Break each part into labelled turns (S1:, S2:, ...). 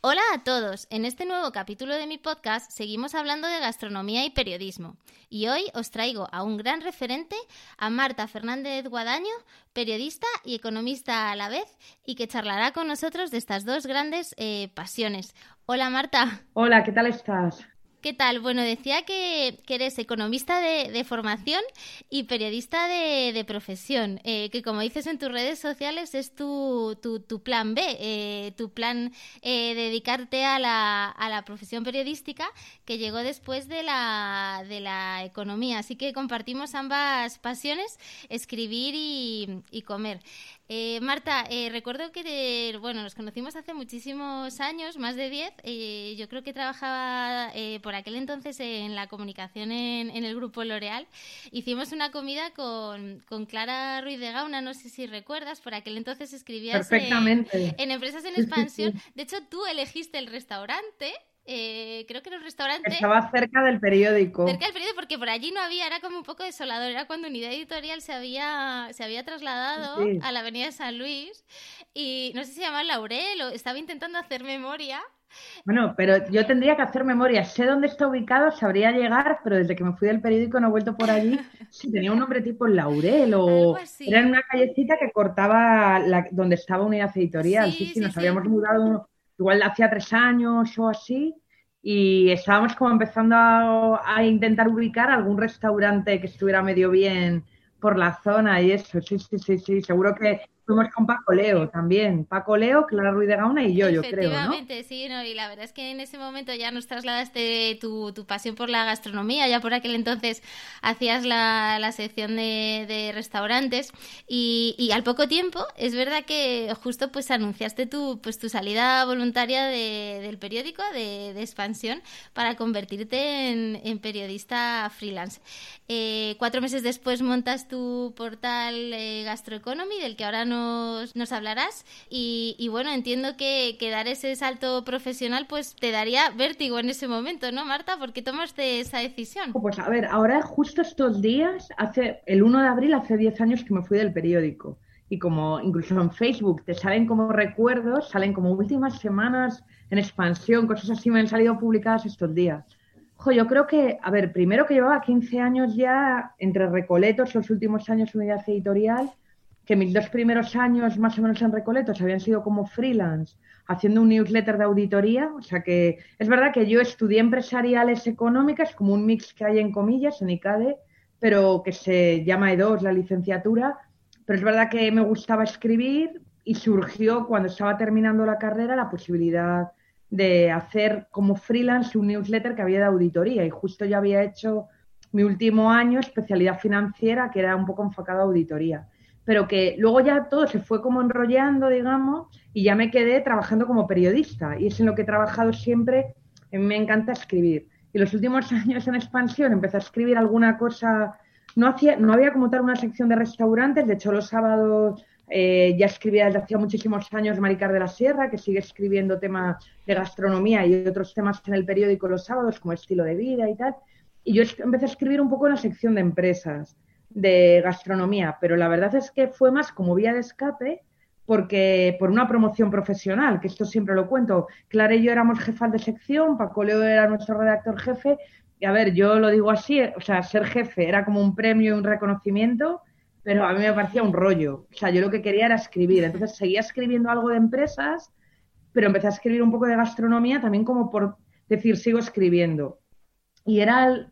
S1: Hola a todos, en este nuevo capítulo de mi podcast seguimos hablando de gastronomía y periodismo y hoy os traigo a un gran referente, a Marta Fernández Guadaño, periodista y economista a la vez y que charlará con nosotros de estas dos grandes eh, pasiones. Hola Marta.
S2: Hola, ¿qué tal estás?
S1: ¿Qué tal? Bueno, decía que, eres economista de, formación y periodista de, profesión, eh, que como dices en tus redes sociales es tu, tu, plan B, eh, tu plan eh, dedicarte a la, a la, profesión periodística que llegó después de la, de la economía. Así que compartimos ambas pasiones, escribir y comer. Eh, Marta, eh, recuerdo que bueno, nos conocimos hace muchísimos años, más de 10. Eh, yo creo que trabajaba por aquel entonces en la comunicación en, el grupo L'Oreal. Hicimos una comida con, Clara Ruiz de Gauna, no sé si recuerdas, por aquel entonces escribías
S2: en,
S1: en Empresas en Expansión. De hecho, tú elegiste el restaurante eh, creo que era un restaurante.
S2: Estaba cerca del periódico.
S1: Cerca del periódico, porque por allí no había, era como un poco desolador. Era cuando Unidad Editorial se había, se había trasladado a la Avenida de San Luis y no sé si se llamaba Laurel o estaba intentando hacer memoria.
S2: Bueno, pero yo tendría que hacer memoria. Sé dónde está ubicado, sabría llegar, pero desde que me fui del periódico no he vuelto por allí. Sí, tenía un nombre tipo Laurel o era en una callecita que cortaba la... donde estaba Unidad Editorial. Sí, sí, nos habíamos mudado igual hacía tres años o así, y estábamos como empezando a, intentar ubicar algún restaurante que estuviera medio bien por la zona y eso, sí, sí, sí, sí, seguro que Fuimos con Paco Leo también. Paco Leo, Clara Ruiz de Gauna y yo, yo creo.
S1: Efectivamente, sí, no, y la verdad es que en ese momento ya nos trasladaste tu, tu pasión por la gastronomía. Ya por aquel entonces hacías la, la sección de, de restaurantes. Y, y, al poco tiempo, es verdad que justo pues anunciaste tu, pues, tu salida voluntaria de, del periódico de, expansión para convertirte en, en periodista freelance. Eh, cuatro meses después montas tu portal eh, Gastroeconomy, del que ahora no nos, hablarás. Y, bueno, entiendo que, dar ese salto profesional pues te daría vértigo en ese momento, ¿no, Marta? ¿Por qué tomaste esa decisión?
S2: Pues a ver, ahora justo estos días, hace el 1 de abril, hace 10 años que me fui del periódico. Y como incluso en Facebook te salen como recuerdos, salen como últimas semanas en expansión, cosas así me han salido publicadas estos días. Jo, yo creo que, a ver, primero que llevaba 15 años ya entre recoletos, los últimos años unidad editorial, que mis dos primeros años más o menos en Recoletos habían sido como freelance, haciendo un newsletter de auditoría. O sea que es verdad que yo estudié empresariales económicas, como un mix que hay en comillas en ICADE, pero que se llama E2 la licenciatura. Pero es verdad que me gustaba escribir y surgió cuando estaba terminando la carrera la posibilidad de hacer como freelance un newsletter que había de auditoría. Y justo ya había hecho mi último año especialidad financiera, que era un poco enfocado a auditoría pero que luego ya todo se fue como enrollando, digamos, y ya me quedé trabajando como periodista. Y es en lo que he trabajado siempre. me encanta escribir. Y los últimos años en expansión empecé a escribir alguna cosa. No, hacía, no había como tal una sección de restaurantes. De hecho, los sábados eh, ya escribía desde hacía muchísimos años Maricar de la Sierra, que sigue escribiendo temas de gastronomía y otros temas en el periódico los sábados, como estilo de vida y tal. Y yo empecé a escribir un poco en la sección de empresas de gastronomía, pero la verdad es que fue más como vía de escape porque por una promoción profesional, que esto siempre lo cuento. Clara y yo éramos jefas de sección, Paco Leo era nuestro redactor jefe, y a ver, yo lo digo así, o sea, ser jefe era como un premio y un reconocimiento, pero a mí me parecía un rollo. O sea, yo lo que quería era escribir. Entonces seguía escribiendo algo de empresas, pero empecé a escribir un poco de gastronomía también como por decir, sigo escribiendo. Y era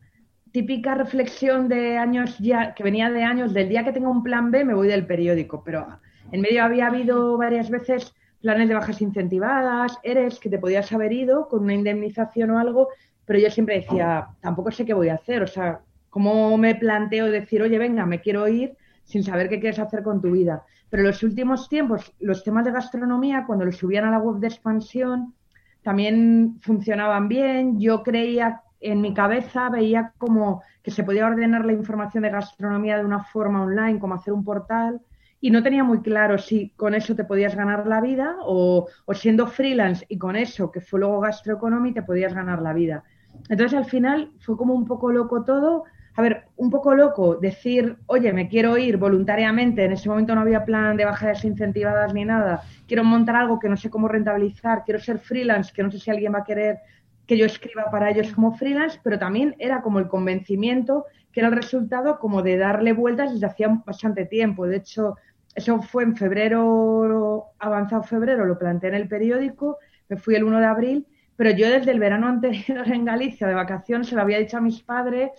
S2: típica reflexión de años ya, que venía de años, del día que tengo un plan B me voy del periódico, pero en medio había habido varias veces planes de bajas incentivadas, eres que te podías haber ido con una indemnización o algo, pero yo siempre decía, tampoco sé qué voy a hacer, o sea, ¿cómo me planteo decir, oye, venga, me quiero ir sin saber qué quieres hacer con tu vida? Pero en los últimos tiempos, los temas de gastronomía, cuando los subían a la web de expansión, también funcionaban bien. Yo creía, en mi cabeza, veía como que se podía ordenar la información de gastronomía de una forma online, como hacer un portal y no tenía muy claro si con eso te podías ganar la vida o, siendo freelance y con eso, que fue luego gastroeconomy, te podías ganar la vida. Entonces al final fue como un poco loco todo. A ver, un poco loco decir, oye, me quiero ir voluntariamente, en ese momento no había plan de bajas incentivadas ni nada, quiero montar algo que no sé cómo rentabilizar, quiero ser freelance, que no sé si alguien va a querer que yo escriba para ellos como freelance, pero también era como el convencimiento que era el resultado como de darle vueltas desde hacía bastante tiempo. De hecho, eso fue en febrero, avanzado febrero, lo planteé en el periódico, me fui el 1 de abril, pero yo desde el verano anterior en Galicia, de vacaciones, se lo había dicho a mis padres,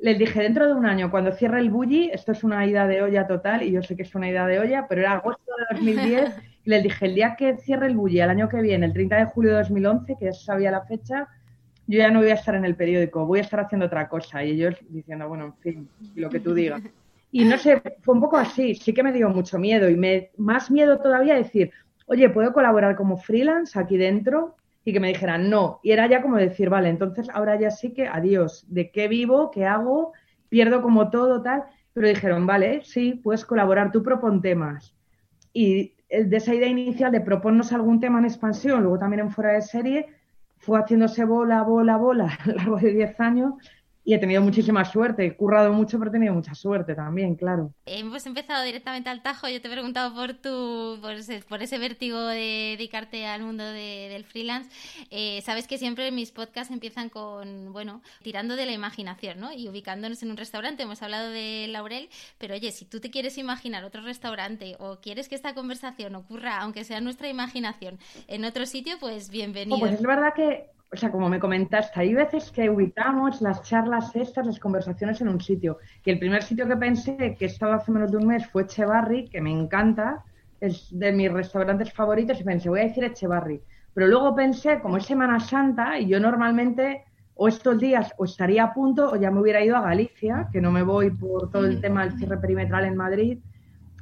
S2: les dije, dentro de un año, cuando cierre el bully, esto es una ida de olla total, y yo sé que es una ida de olla, pero era agosto de 2010, y les dije, el día que cierre el bully, el año que viene, el 30 de julio de 2011, que ya se sabía la fecha, yo ya no voy a estar en el periódico, voy a estar haciendo otra cosa. Y ellos diciendo, bueno, en fin, lo que tú digas. Y no sé, fue un poco así, sí que me dio mucho miedo y me, más miedo todavía decir, oye, ¿puedo colaborar como freelance aquí dentro? Y que me dijeran no. Y era ya como decir, vale, entonces ahora ya sí que adiós, ¿de qué vivo? ¿Qué hago? Pierdo como todo, tal. Pero dijeron, vale, sí, puedes colaborar, tú propon temas. Y de esa idea inicial de proponnos algún tema en expansión, luego también en fuera de serie, fue haciéndose bola, bola, bola a lo largo de 10 años y he tenido muchísima suerte. He currado mucho, pero he tenido mucha suerte también, claro.
S1: Hemos empezado directamente al tajo. Yo te he preguntado por tu, por ese, por ese vértigo de dedicarte al mundo del freelance. Eh, sabes que siempre mis podcasts empiezan con, bueno, tirando de la imaginación, ¿no? Y ubicándonos en un restaurante. Hemos hablado de Laurel, pero oye, si tú te quieres imaginar otro restaurante o quieres que esta conversación ocurra, aunque sea nuestra imaginación, en otro sitio, pues bienvenido.
S2: Oh, pues es verdad que o sea, como me comentaste, hay veces que ubicamos las charlas estas, las conversaciones en un sitio. Y el primer sitio que pensé, que estaba hace menos de un mes, fue Echevarri, que me encanta, es de mis restaurantes favoritos, y pensé, voy a decir Echevarri. Pero luego pensé, como es Semana Santa, y yo normalmente o estos días o estaría a punto o ya me hubiera ido a Galicia, que no me voy por todo el tema del cierre perimetral en Madrid.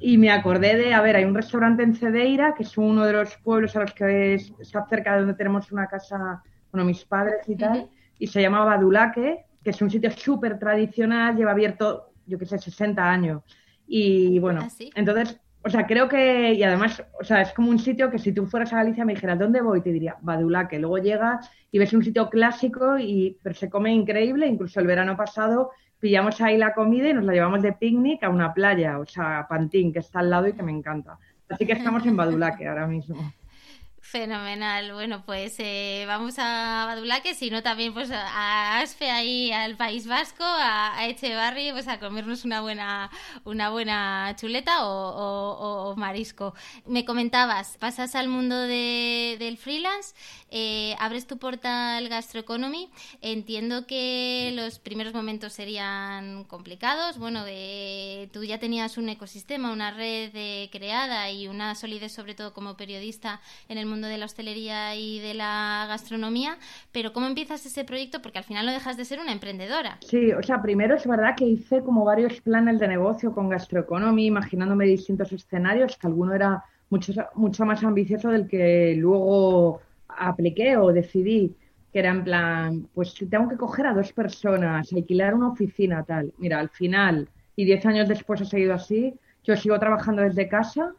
S2: Y me acordé de, a ver, hay un restaurante en Cedeira, que es uno de los pueblos a los que está cerca de donde tenemos una casa bueno, mis padres y tal, y se llamaba Badulaque, que es un sitio súper tradicional, lleva abierto, yo qué sé, 60 años. Y bueno,
S1: ¿Ah,
S2: entonces, o sea, creo que, y además, o sea, es como un sitio que si tú fueras a Galicia me dijeras, ¿dónde voy? Te diría, Badulaque. Luego llegas y ves un sitio clásico, y, pero se come increíble, incluso el verano pasado pillamos ahí la comida y nos la llevamos de picnic a una playa, o sea, Pantín, que está al lado y que me encanta. Así que estamos en Badulaque ahora mismo.
S1: Fenomenal. Bueno, pues eh, vamos a Badulaque, sino también pues a Asfe ahí al País Vasco, a, a Echevarri, pues a comernos una buena una buena chuleta o, marisco. Me comentabas, pasas al mundo del freelance, eh, abres tu portal Gastroeconomy. Entiendo que los primeros momentos serían complicados. Bueno, de, tú ya tenías un ecosistema, una red creada y una solidez sobre todo como periodista en el mundo de la hostelería y de la gastronomía, pero ¿cómo empiezas ese proyecto? Porque al final no dejas de ser una emprendedora.
S2: Sí, o sea, primero es verdad que hice como varios planes de negocio con Gastroeconomy, imaginándome distintos escenarios, que alguno era mucho, mucho más ambicioso del que luego apliqué o decidí que era en plan, pues tengo que coger a dos personas, alquilar una oficina, tal. Mira, al final, y diez años después ha seguido así, yo sigo trabajando desde casa,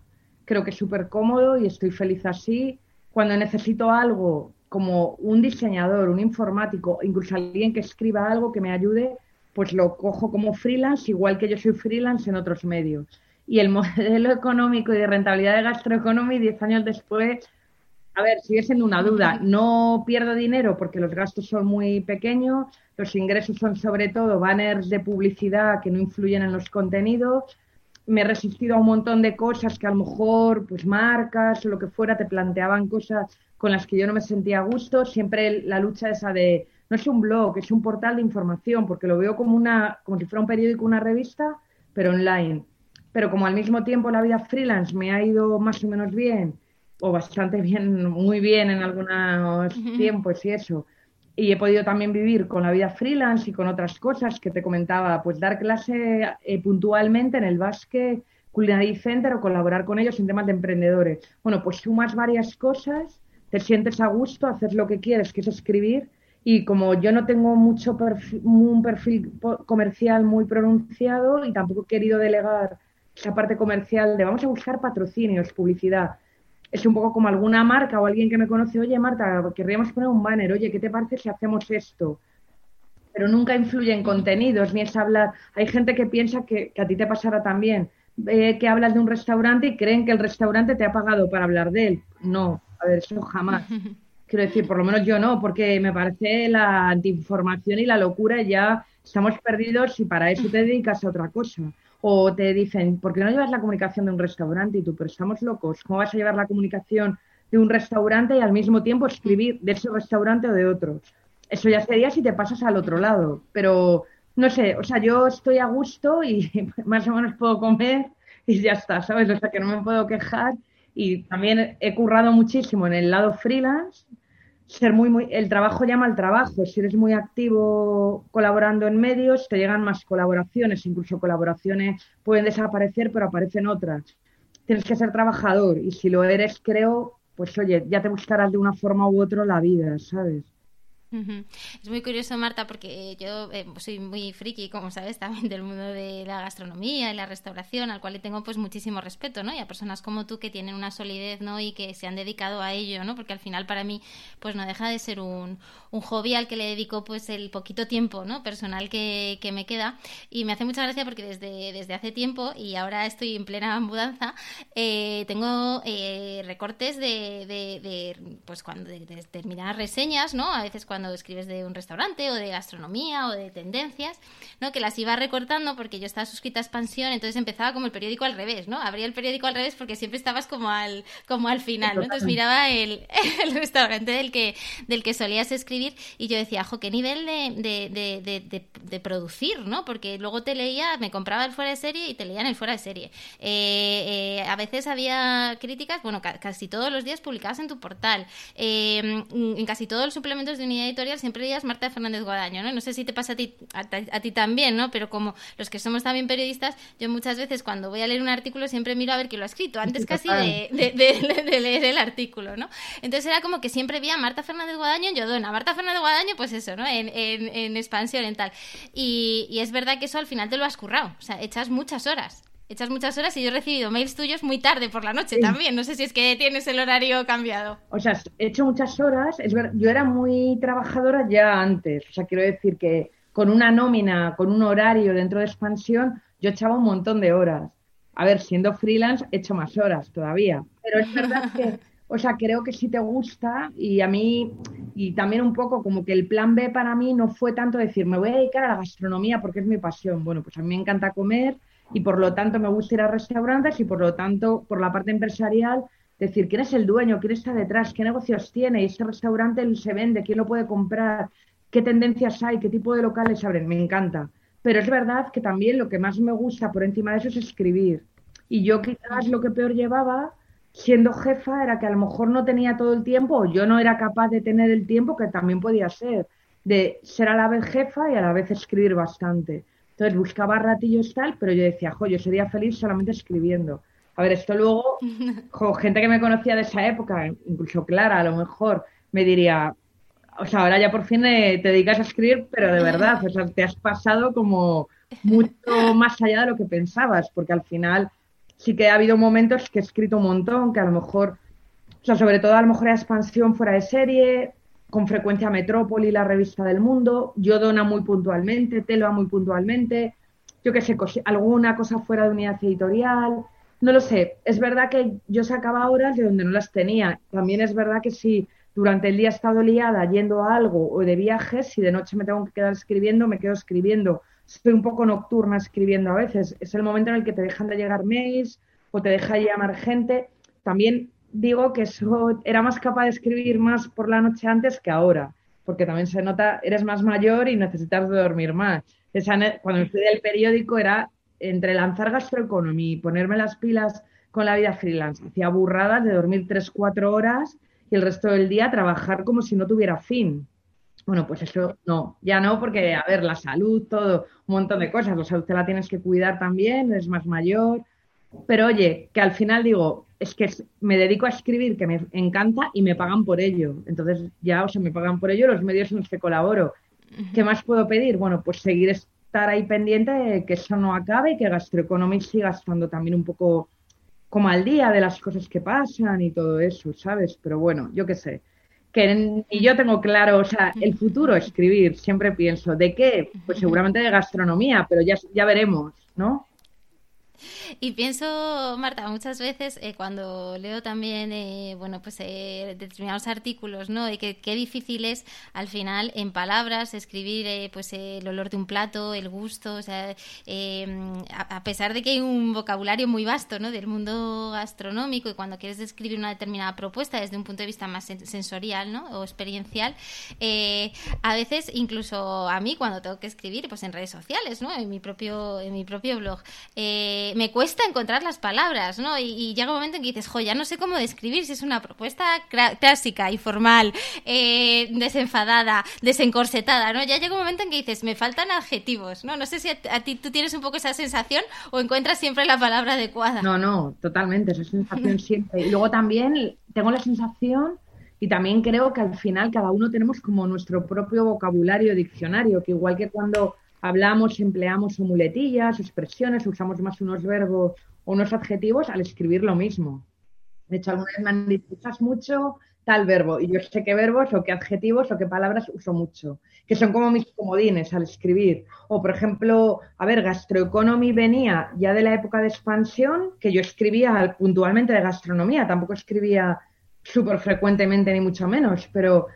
S2: creo que es súper cómodo y estoy feliz así cuando necesito algo como un diseñador, un informático, incluso alguien que escriba algo que me ayude, pues lo cojo como freelance, igual que yo soy freelance en otros medios. Y el modelo económico y de rentabilidad de gastroeconomía, diez años después, a ver, sigue siendo una duda. No pierdo dinero porque los gastos son muy pequeños, los ingresos son sobre todo banners de publicidad que no influyen en los contenidos, me he resistido a un montón de cosas que a lo mejor, pues marcas o lo que fuera, te planteaban cosas con las que yo no me sentía a gusto. Siempre la lucha esa de no es un blog, es un portal de información, porque lo veo como una, como si fuera un periódico, una revista, pero online. Pero como al mismo tiempo la vida freelance me ha ido más o menos bien, o bastante bien, muy bien en algunos tiempos y eso, y he podido también vivir con la vida freelance y con otras cosas que te comentaba, pues dar clase eh, puntualmente en el Basque Culinary Center o colaborar con ellos en temas de emprendedores. Bueno, pues sumas varias cosas, te sientes a gusto, haces lo que quieres, que es escribir, y como yo no tengo mucho un perfil comercial muy pronunciado y tampoco he querido delegar esa parte comercial de vamos a buscar patrocinios, publicidad, es un poco como alguna marca o alguien que me conoce, oye Marta, querríamos poner un banner, oye, ¿qué te parece si hacemos esto? Pero nunca influye en contenidos, ni es hablar. Hay gente que piensa que, a ti te pasará también, eh, que hablas de un restaurante y creen que el restaurante te ha pagado para hablar de él. No, a ver, eso jamás. Quiero decir, por lo menos yo no, porque me parece la antiinformación y la locura ya estamos perdidos y para eso te dedicas a otra cosa. O te dicen, ¿por qué no llevas la comunicación de un restaurante? Y tú, pero estamos locos. ¿Cómo vas a llevar la comunicación de un restaurante y al mismo tiempo escribir de ese restaurante o de otro? Eso ya sería si te pasas al otro lado. Pero no sé, o sea, yo estoy a gusto y más o menos puedo comer y ya está, ¿sabes? O sea, que no me puedo quejar. Y también he currado muchísimo en el lado freelance ser muy, muy, el trabajo llama al trabajo. Si eres muy activo colaborando en medios, te llegan más colaboraciones, incluso colaboraciones pueden desaparecer, pero aparecen otras. Tienes que ser trabajador y si lo eres, creo, pues oye, ya te buscarás de una forma u otra la vida, ¿sabes?
S1: Es muy curioso, Marta, porque yo eh, soy muy friki, como sabes, también del mundo de la gastronomía y la restauración, al cual le tengo pues muchísimo respeto, ¿no? Y a personas como tú que tienen una solidez, ¿no? Y que se han dedicado a ello, ¿no? Porque al final para mí pues no deja de ser un, un hobby al que le dedico pues el poquito tiempo, ¿no? Personal que, que me queda. Y me hace mucha gracia porque desde, desde hace tiempo, y ahora estoy en plena mudanza, eh, tengo eh, recortes de, de, pues cuando de, determinadas reseñas, ¿no? A veces cuando cuando escribes de un restaurante o de gastronomía o de tendencias, ¿no? Que las iba recortando porque yo estaba suscrita a Expansión, entonces empezaba como el periódico al revés, ¿no? Abría el periódico al revés porque siempre estabas como al, como al final, ¿no? Entonces miraba el, el restaurante del que, del que solías escribir y yo decía, jo, qué nivel de, de, de, de, producir, ¿no? Porque luego te leía, me compraba el fuera de serie y te leían el fuera de serie. Eh, eh, a veces había críticas, bueno, casi todos los días publicadas en tu portal. Eh, en casi todos los suplementos de unidad editorial siempre leías Marta Fernández Guadaño, ¿no? No sé si te pasa a ti, a, ti también, ¿no? Pero como los que somos también periodistas, yo muchas veces cuando voy a leer un artículo siempre miro a ver quién lo ha escrito, antes casi de, leer el artículo, ¿no? Entonces era como que siempre vi a Marta Fernández Guadaño en Yodona, Marta Fernández Guadaño, pues eso, ¿no? En, en, expansión, en tal. Y, y es verdad que eso al final te lo has currado, o sea, echas muchas horas echas muchas horas y yo he recibido mails tuyos muy tarde por la noche también. No sé si es que tienes el horario cambiado.
S2: O sea, he hecho muchas horas. Es yo era muy trabajadora ya antes. O sea, quiero decir que con una nómina, con un horario dentro de expansión, yo echaba un montón de horas. A ver, siendo freelance, he hecho más horas todavía. Pero es verdad que, o sea, creo que sí te gusta y a mí, y también un poco como que el plan B para mí no fue tanto decir, me voy a dedicar a la gastronomía porque es mi pasión. Bueno, pues a mí me encanta comer y por lo tanto me gusta ir a restaurantes y por lo tanto, por la parte empresarial, decir quién es el dueño, quién está detrás, qué negocios tiene, y ese restaurante se vende, quién lo puede comprar, qué tendencias hay, qué tipo de locales abren, me encanta. Pero es verdad que también lo que más me gusta por encima de eso es escribir. Y yo quizás lo que peor llevaba siendo jefa era que a lo mejor no tenía todo el tiempo o yo no era capaz de tener el tiempo que también podía ser, de ser a la vez jefa y a la vez escribir bastante. Entonces buscaba ratillos tal, pero yo decía, jo, yo sería feliz solamente escribiendo. A ver, esto luego, gente que me conocía de esa época, incluso Clara a lo mejor, me diría, o sea, ahora ya por fin te dedicas a escribir, pero de verdad, o sea, te has pasado como mucho más allá de lo que pensabas, porque al final sí que ha habido momentos que he escrito un montón, que a lo mejor, o sea, sobre todo a lo mejor era expansión fuera de serie, con frecuencia Metrópoli, la revista del mundo, yo dona muy puntualmente, Telva muy puntualmente, yo qué sé, alguna cosa fuera de unidad editorial, no lo sé. Es verdad que yo sacaba horas de donde no las tenía. También es verdad que si durante el día he estado liada yendo a algo o de viajes, si de noche me tengo que quedar escribiendo, me quedo escribiendo. Estoy un poco nocturna escribiendo a veces. Es el momento en el que te dejan de llegar mails o te deja llamar gente. También digo que eso era más capaz de escribir más por la noche antes que ahora. porque también se nota, eres más mayor y necesitas dormir más. cuando me fui del periódico era entre lanzar gastroeconomía y ponerme las pilas con la vida freelance. Hacía burradas de dormir 3, 4 horas y el resto del día trabajar como si no tuviera fin. Bueno, pues eso no, ya no, porque, a ver, la salud, todo, un montón de cosas. La salud te la tienes que cuidar también, eres más mayor. Pero oye, que al final digo, es que me dedico a escribir, que me encanta y me pagan por ello. Entonces ya, o sea, me pagan por ello los medios en los que colaboro. ¿Qué más puedo pedir? Bueno, pues seguir estar ahí pendiente de que eso no acabe y que Gastroeconomics siga estando también un poco como al día de las cosas que pasan y todo eso, ¿sabes? Pero bueno, yo qué sé. Que y yo tengo claro, o sea, el futuro escribir, siempre pienso, ¿de qué? Pues seguramente de gastronomía, pero ya, ya veremos, ¿no?
S1: Y pienso, Marta, muchas veces eh, cuando leo también, eh, bueno, pues eh, determinados artículos, ¿no? De que qué difícil es al final en palabras escribir, pues el olor de un plato, el gusto, o sea, em, a, pesar de que hay un vocabulario muy vasto, ¿no? Del mundo gastronómico y cuando quieres describir una determinada propuesta desde un punto de vista más sensorial, ¿no? O experiencial, a veces incluso a mí cuando tengo que escribir, pues en redes sociales, ¿no? En mi propio, en mi propio blog. Eh, me cuesta encontrar las palabras, ¿no? Y, llega un momento en que dices, jo, ya no sé cómo describir si es una propuesta clásica y formal, eh, desenfadada, desencorsetada, ¿no? Ya llega un momento en que dices, me faltan adjetivos, ¿no? No sé si a, ti tú tienes un poco esa sensación o encuentras siempre la palabra adecuada.
S2: No, no, totalmente, esa sensación siempre. Y luego también tengo la sensación y también creo que al final cada uno tenemos como nuestro propio vocabulario, diccionario, que igual que cuando hablamos, empleamos muletillas, expresiones, usamos más unos verbos o unos adjetivos al escribir lo mismo. De hecho, alguna vez me han dicho, usas mucho tal verbo, y yo sé qué verbos o qué adjetivos o qué palabras uso mucho, que son como mis comodines al escribir. O, por ejemplo, a ver, gastroeconomy venía ya de la época de expansión, que yo escribía puntualmente de gastronomía, tampoco escribía súper frecuentemente ni mucho menos, pero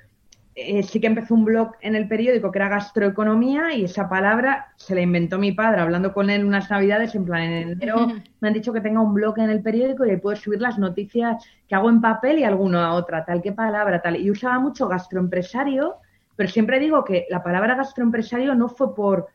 S2: eh, sí que empezó un blog en el periódico que era gastroeconomía y esa palabra se la inventó mi padre hablando con él unas navidades en plan en enero me han dicho que tenga un blog en el periódico y puedo subir las noticias que hago en papel y alguno a otra, tal, qué palabra, tal. Y usaba mucho gastroempresario, pero siempre digo que la palabra gastroempresario no fue por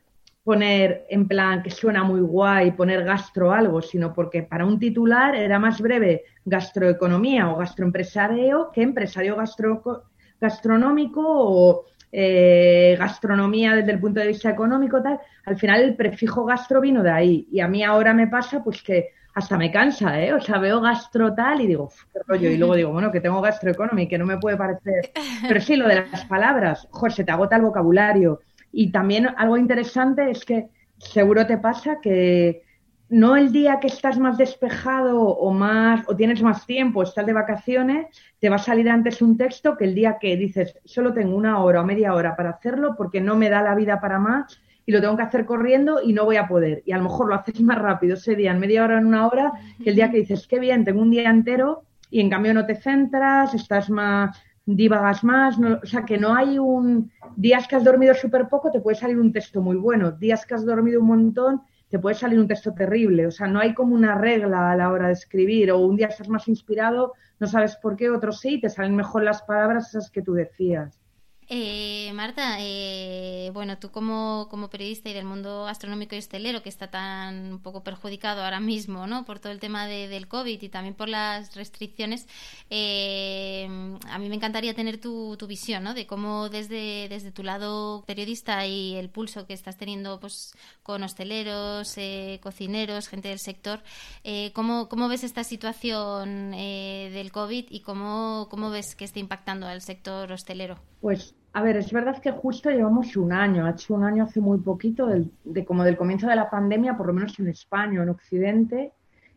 S2: poner en plan que suena muy guay, poner gastro algo, sino porque para un titular era más breve gastroeconomía o gastroempresario que empresario gastro gastronómico o eh, gastronomía desde el punto de vista económico, tal, al final el prefijo gastro vino de ahí. Y a mí ahora me pasa pues que hasta me cansa, ¿eh? O sea, veo gastro tal y digo, qué rollo. Y luego digo, bueno, que tengo gastroeconomy, que no me puede parecer. Pero sí, lo de las palabras, José, te agota el vocabulario. Y también algo interesante es que seguro te pasa que no el día que estás más despejado o más o tienes más tiempo, estás de vacaciones, te va a salir antes un texto que el día que dices solo tengo una hora o media hora para hacerlo porque no me da la vida para más y lo tengo que hacer corriendo y no voy a poder. Y a lo mejor lo haces más rápido ese día, en media hora, en una hora, que el día que dices, qué bien, tengo un día entero y en cambio no te centras, estás más, divagas más, o sea que no hay un días que has dormido súper poco, te puede salir un texto muy bueno, días que has dormido un montón te puede salir un texto terrible. O sea, no hay como una regla a la hora de escribir. O un día estás más inspirado, no sabes por qué, otro sí, te salen mejor las palabras esas que tú decías.
S1: Eh, Marta, eh, bueno, tú como, como, periodista y del mundo gastronómico y hostelero, que está tan un poco perjudicado ahora mismo, ¿no? Por todo el tema de, del COVID y también por las restricciones, eh, a mí me encantaría tener tu, tu, visión, ¿no? De cómo desde, desde tu lado periodista y el pulso que estás teniendo, pues, con hosteleros, eh, cocineros, gente del sector, eh, ¿cómo, ¿cómo, ves esta situación eh, del COVID y cómo, cómo ves que está impactando al sector hostelero?
S2: Pues a ver, es verdad que justo llevamos un año, ha hecho un año hace muy poquito, de como del comienzo de la pandemia, por lo menos en España, en Occidente.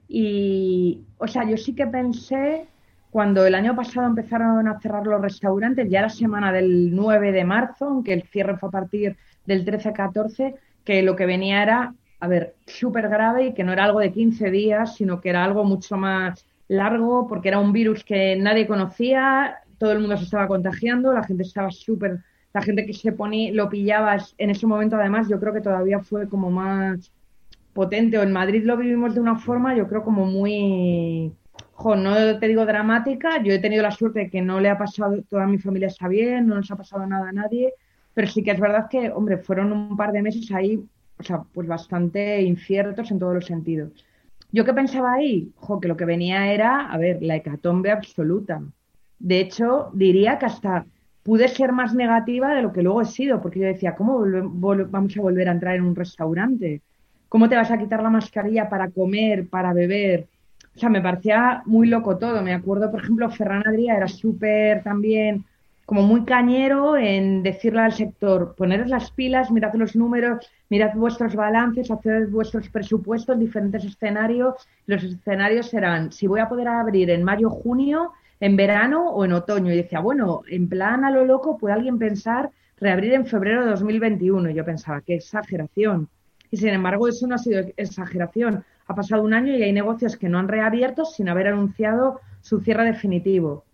S2: Y, o sea, yo sí que pensé, cuando el año pasado empezaron a cerrar los restaurantes, ya la semana del 9 de marzo, aunque el cierre fue a partir del 13-14, que lo que venía era, a ver, súper grave y que no era algo de 15 días, sino que era algo mucho más largo, porque era un virus que nadie conocía, todo el mundo se estaba contagiando, la gente estaba súper, la gente que se ponía, lo pillaba en ese momento además, yo creo que todavía fue como más potente, o en Madrid lo vivimos de una forma, yo creo como muy, jo, no te digo dramática, yo he tenido la suerte de que no le ha pasado, toda mi familia está bien, no nos ha pasado nada a nadie, pero sí que es verdad que, hombre, fueron un par de meses ahí, o sea, pues bastante inciertos en todos los sentidos. Yo que pensaba ahí, jo, que lo que venía era, a ver, la hecatombe absoluta. De hecho, diría que hasta pude ser más negativa de lo que luego he sido, porque yo decía, ¿cómo vamos a volver a entrar en un restaurante? ¿Cómo te vas a quitar la mascarilla para comer, para beber? O sea, me parecía muy loco todo. Me acuerdo, por ejemplo, Ferran Adrià era súper también como muy cañero en decirle al sector, poneros las pilas, mirad los números, mirad vuestros balances, haced vuestros presupuestos, diferentes escenarios. Los escenarios serán, si voy a poder abrir en mayo, junio, en verano o en otoño. Y decía, bueno, en plan a lo loco, puede alguien pensar reabrir en febrero de 2021. Y yo pensaba, qué exageración. Y sin embargo, eso no ha sido exageración. Ha pasado un año y hay negocios que no han reabierto sin haber anunciado su cierre definitivo.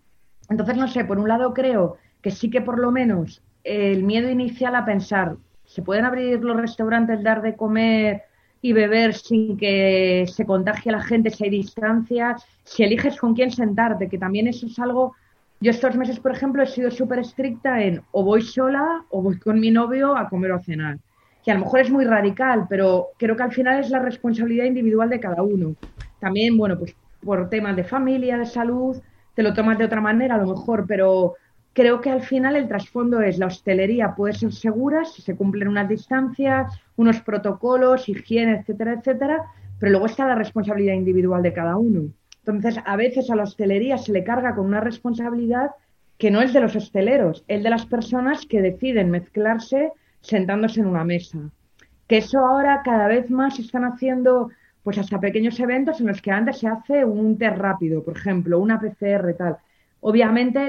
S2: Entonces, no sé, por un lado creo que sí que por lo menos el miedo inicial a pensar, ¿se pueden abrir los restaurantes, dar de comer y beber sin que se contagie la gente, si hay distancia, si eliges con quién sentarte, que también eso es algo... Yo estos meses, por ejemplo, he sido súper estricta en o voy sola o voy con mi novio a comer o a cenar, que a lo mejor es muy radical, pero creo que al final es la responsabilidad individual de cada uno. También, bueno, pues por temas de familia, de salud, te lo tomas de otra manera a lo mejor, pero creo que al final el trasfondo es la hostelería puede ser segura si se cumplen unas distancias, unos protocolos, higiene, etcétera, etcétera, pero luego está la responsabilidad individual de cada uno. Entonces, a veces a la hostelería se le carga con una responsabilidad que no es de los hosteleros, es de las personas que deciden mezclarse sentándose en una mesa. Que eso ahora cada vez más están haciendo pues hasta pequeños eventos en los que antes se hace un test rápido, por ejemplo, una PCR tal. Obviamente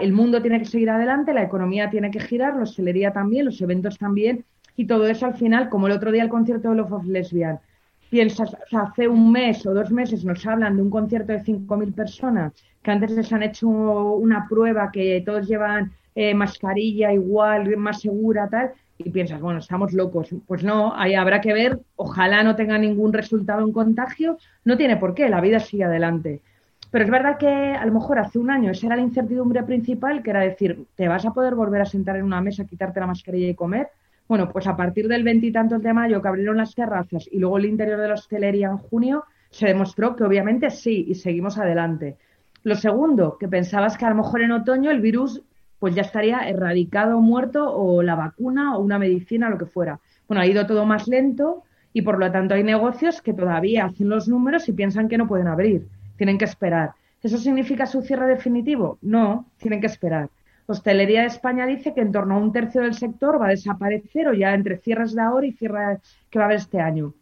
S2: el mundo tiene que seguir adelante, la economía tiene que girar, la hostelería también, los eventos también, y todo eso al final, como el otro día el concierto de Love of Lesbian, piensas, hace un mes o dos meses nos hablan de un concierto de 5.000 personas, que antes les han hecho una prueba que todos llevan eh, mascarilla igual, más segura, tal, y piensas, bueno, estamos locos. Pues no, ahí habrá que ver, ojalá no tenga ningún resultado en contagio, no tiene por qué, la vida sigue adelante. Pero es verdad que a lo mejor hace un año esa era la incertidumbre principal, que era decir, ¿te vas a poder volver a sentar en una mesa, quitarte la mascarilla y comer? Bueno, pues a partir del veintitantos de mayo que abrieron las terrazas y luego el interior de la hostelería en junio, se demostró que obviamente sí y seguimos adelante. Lo segundo, que pensabas que a lo mejor en otoño el virus pues ya estaría erradicado muerto o la vacuna o una medicina, lo que fuera. Bueno, ha ido todo más lento y por lo tanto hay negocios que todavía hacen los números y piensan que no pueden abrir tienen que esperar. ¿Eso significa su cierre definitivo? No, tienen que esperar. Hostelería de España dice que en torno a un tercio del sector va a desaparecer o ya entre cierres de ahora y cierres que va a haber este año.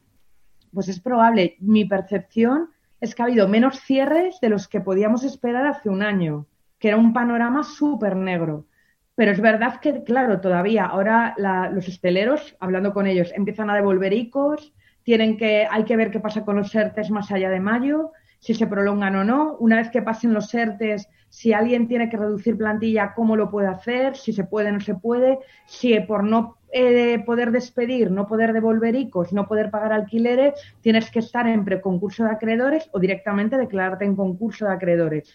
S2: Pues es probable. Mi percepción es que ha habido menos cierres de los que podíamos esperar hace un año, que era un panorama súper negro. Pero es verdad que, claro, todavía ahora los hosteleros, hablando con ellos, empiezan a devolver ICOs, tienen que, hay que ver qué pasa con los ERTES más allá de mayo si se prolongan o no. Una vez que pasen los ERTES, si alguien tiene que reducir plantilla, cómo lo puede hacer, si se puede o no se puede, si por no eh, poder despedir, no poder devolver ICOs, no poder pagar alquileres, tienes que estar en preconcurso de acreedores o directamente declararte en concurso de acreedores.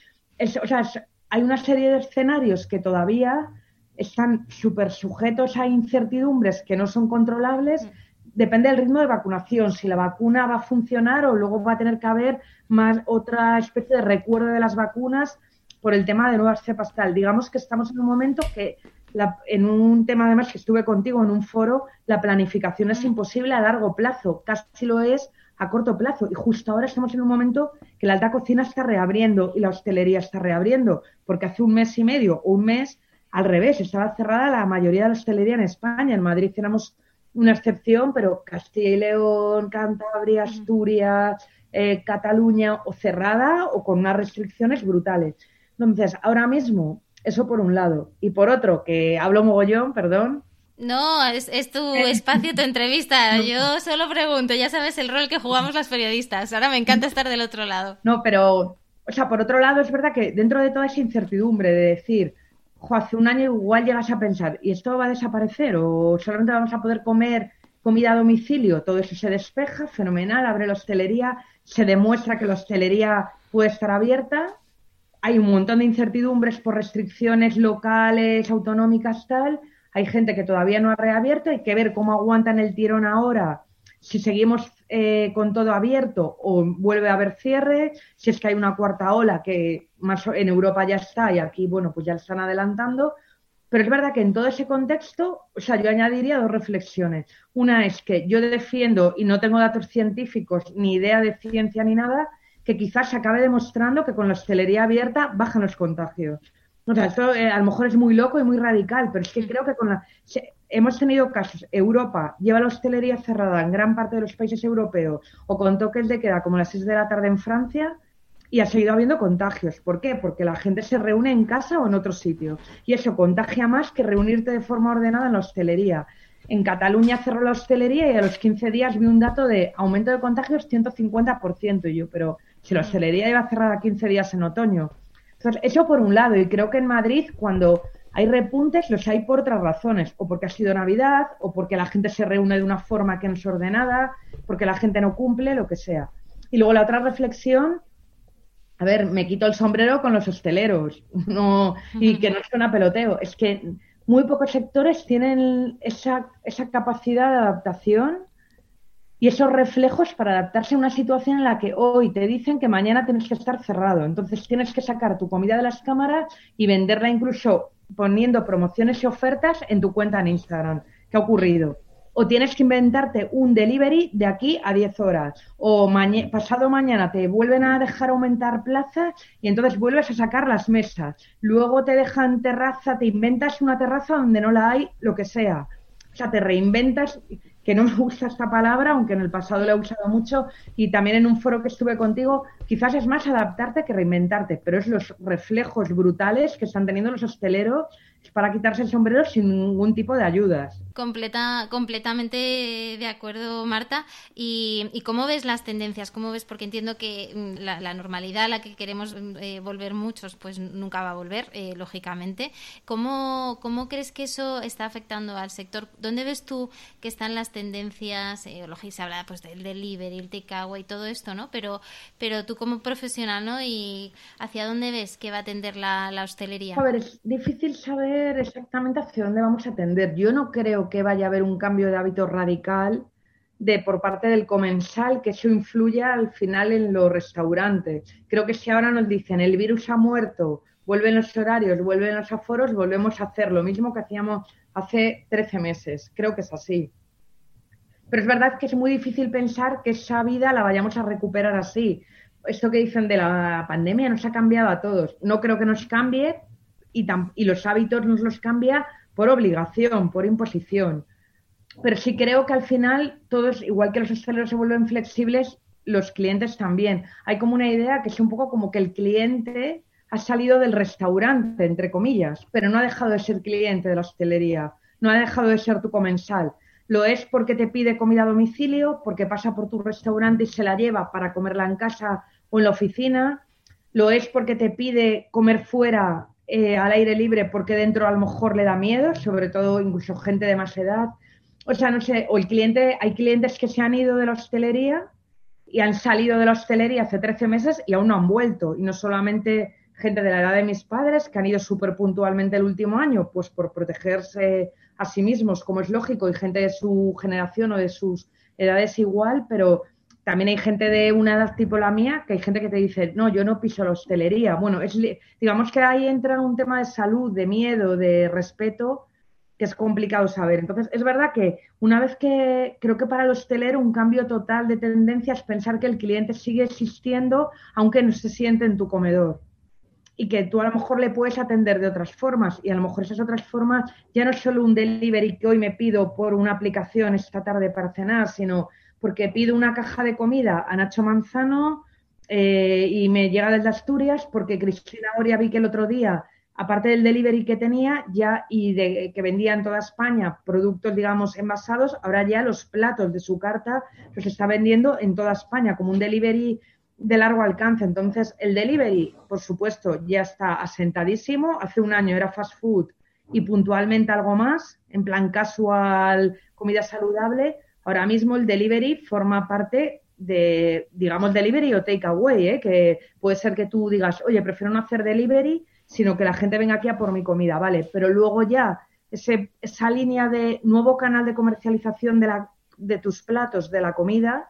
S2: o sea, hay una serie de escenarios que todavía están súper sujetos a incertidumbres que no son controlables. Depende del ritmo de vacunación, si la vacuna va a funcionar o luego va a tener que haber más otra especie de recuerdo de las vacunas por el tema de nuevas cepas tal. Digamos que estamos en un momento que en un tema además que estuve contigo en un foro, la planificación es imposible a largo plazo, casi lo es a corto plazo. Y justo ahora estamos en un momento que la alta cocina está reabriendo y la hostelería está reabriendo, porque hace un mes y medio o un mes al revés, estaba cerrada la mayoría de la hostelería en España. En Madrid tenemos una excepción, pero Castilla y León, Cantabria, Asturias, eh, Cataluña, o cerrada o con unas restricciones brutales. Entonces, ahora mismo, eso por un lado. Y por otro, que hablo mogollón, perdón.
S1: No, es, tu espacio, tu entrevista. Yo solo pregunto, ya sabes el rol que jugamos las periodistas. Ahora me encanta estar del otro lado.
S2: No, pero, o sea, por otro lado, es verdad que dentro de toda esa incertidumbre de decir, hace un año igual llegas a pensar, ¿y esto va a desaparecer? ¿O solamente vamos a poder comer comida a domicilio? Todo eso se despeja, fenomenal, abre la hostelería, se demuestra que la hostelería puede estar abierta. Hay un montón de incertidumbres por restricciones locales, autonómicas, tal. Hay gente que todavía no ha reabierto. Hay que ver cómo aguantan el tirón ahora. Si seguimos eh, con todo abierto o vuelve a haber cierre. Si es que hay una cuarta ola que más en Europa ya está y aquí, bueno, pues ya están adelantando. Pero es verdad que en todo ese contexto, o sea, yo añadiría dos reflexiones. Una es que yo defiendo, y no tengo datos científicos ni idea de ciencia ni nada, que quizás se acabe demostrando que con la hostelería abierta bajan los contagios. O sea, esto eh, a lo mejor es muy loco y muy radical, pero es que creo que con la... hemos tenido casos, Europa lleva la hostelería cerrada en gran parte de los países europeos o con toques de queda como las 6 de la tarde en Francia y ha seguido habiendo contagios. ¿Por qué? Porque la gente se reúne en casa o en otro sitio y eso contagia más que reunirte de forma ordenada en la hostelería. En Cataluña cerró la hostelería y a los 15 días vi un dato de aumento de contagios 150%. Y yo, pero si la hostelería iba cerrada 15 días en otoño. Entonces, eso por un lado. Y creo que en Madrid, cuando hay repuntes, los hay por otras razones. O porque ha sido Navidad, o porque la gente se reúne de una forma que no es ordenada, porque la gente no cumple, lo que sea. Y luego la otra reflexión, a ver, me quito el sombrero con los hosteleros. No, y que no suena peloteo. Es que muy pocos sectores tienen esa, esa capacidad de adaptación y esos reflejos para adaptarse a una situación en la que hoy te dicen que mañana tienes que estar cerrado. Entonces tienes que sacar tu comida de las cámaras y venderla incluso poniendo promociones y ofertas en tu cuenta en Instagram. ¿Qué ha ocurrido? O tienes que inventarte un delivery de aquí a 10 horas. O pasado mañana te vuelven a dejar aumentar plazas y entonces vuelves a sacar las mesas. Luego te dejan terraza, te inventas una terraza donde no la hay, lo que sea. O sea, te reinventas que no me gusta esta palabra, aunque en el pasado la he usado mucho, y también en un foro que estuve contigo, quizás es más adaptarte que reinventarte, pero es los reflejos brutales que están teniendo los hosteleros para quitarse el sombrero sin ningún tipo de ayudas.
S1: Completa, completamente de acuerdo, Marta. ¿Y, cómo ves las tendencias? ¿Cómo ves? Porque entiendo que mm, la, normalidad a la que queremos mm, eh, volver muchos, pues nunca va a volver, eh, lógicamente. ¿Cómo, ¿Cómo crees que eso está afectando al sector? ¿Dónde ves tú que están las tendencias? Eh, se habla pues, del delivery, el takeaway y todo esto, ¿no? Pero, pero tú como profesional, ¿no? ¿Y hacia dónde ves que va a tender la, la hostelería?
S2: A ver, es difícil saber exactamente hacia dónde vamos a tender. Yo no creo que vaya a haber un cambio de hábito radical de por parte del comensal que eso influya al final en los restaurantes. Creo que si ahora nos dicen el virus ha muerto, vuelven los horarios, vuelven los aforos, volvemos a hacer lo mismo que hacíamos hace 13 meses. Creo que es así. Pero es verdad que es muy difícil pensar que esa vida la vayamos a recuperar así. Esto que dicen de la pandemia nos ha cambiado a todos. No creo que nos cambie y, los hábitos nos los cambia por obligación, por imposición. Pero sí creo que al final todos, igual que los hosteleros se vuelven flexibles, los clientes también. Hay como una idea que es un poco como que el cliente ha salido del restaurante, entre comillas, pero no ha dejado de ser cliente de la hostelería, no ha dejado de ser tu comensal. Lo es porque te pide comida a domicilio, porque pasa por tu restaurante y se la lleva para comerla en casa o en la oficina. Lo es porque te pide comer fuera eh, al aire libre porque dentro a lo mejor le da miedo, sobre todo incluso gente de más edad. O sea, no sé, o el cliente, hay clientes que se han ido de la hostelería y han salido de la hostelería hace 13 meses y aún no han vuelto. Y no solamente gente de la edad de mis padres que han ido súper puntualmente el último año, pues por protegerse a sí mismos, como es lógico, y gente de su generación o de sus edades igual, pero también hay gente de una edad tipo la mía, que hay gente que te dice, no, yo no piso la hostelería. Bueno, es, digamos que ahí entra un tema de salud, de miedo, de respeto, que es complicado saber. Entonces, es verdad que una vez que creo que para el hostelero un cambio total de tendencia es pensar que el cliente sigue existiendo aunque no se siente en tu comedor. Y que tú a lo mejor le puedes atender de otras formas. Y a lo mejor esas otras formas ya no es solo un delivery que hoy me pido por una aplicación esta tarde para cenar, sino porque pido una caja de comida a Nacho Manzano eh, y me llega desde Asturias porque Cristina Oria vi que el otro día, aparte del delivery que tenía ya y de que vendía en toda España productos, digamos, envasados, ahora ya los platos de su carta los está vendiendo en toda España como un delivery de largo alcance. Entonces, el delivery, por supuesto, ya está asentadísimo. Hace un año era fast food y puntualmente algo más, en plan casual, comida saludable Ahora mismo el delivery forma parte de, digamos, delivery o takeaway, ¿eh? que puede ser que tú digas, oye, prefiero no hacer delivery, sino que la gente venga aquí a por mi comida, ¿vale? Pero luego ya ese, esa línea de nuevo canal de comercialización de, la, de tus platos, de la comida,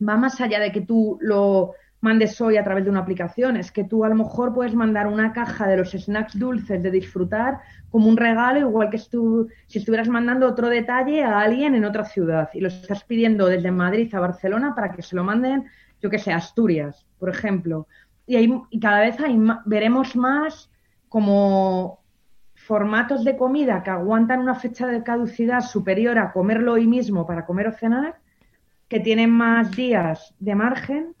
S2: va más allá de que tú lo mandes hoy a través de una aplicación. Es que tú a lo mejor puedes mandar una caja de los snacks dulces de disfrutar como un regalo, igual que si estuvieras mandando otro detalle a alguien en otra ciudad y lo estás pidiendo desde Madrid a Barcelona para que se lo manden, yo que sé, a Asturias, por ejemplo. Y, y cada vez hay, veremos más como formatos de comida que aguantan una fecha de caducidad superior a comerlo hoy mismo para comer o cenar, que tienen más días de margen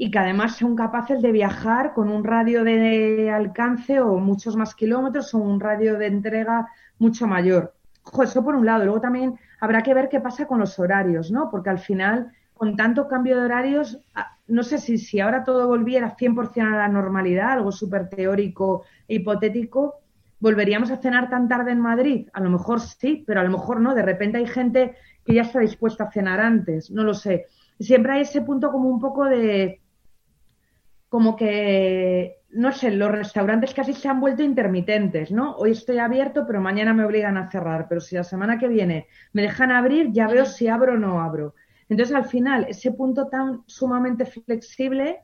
S2: y que además son capaces de viajar con un radio de alcance o muchos más kilómetros o un radio de entrega mucho mayor. eso por un lado. Luego también habrá que ver qué pasa con los horarios, ¿no? Porque al final, con tanto cambio de horarios, ah, no sé si, si ahora todo volviera 100% a la normalidad, algo súper teórico e hipotético, ¿volveríamos a cenar tan tarde en Madrid? A lo mejor sí, pero a lo mejor no. De repente hay gente que ya está dispuesta a cenar antes, no lo sé. Siempre hay ese punto como un poco de como que, no sé, los restaurantes casi se han vuelto intermitentes, ¿no? Hoy estoy abierto, pero mañana me obligan a cerrar. Pero si la semana que viene me dejan abrir, ya veo si abro o no abro. Entonces, al final, ese punto tan sumamente flexible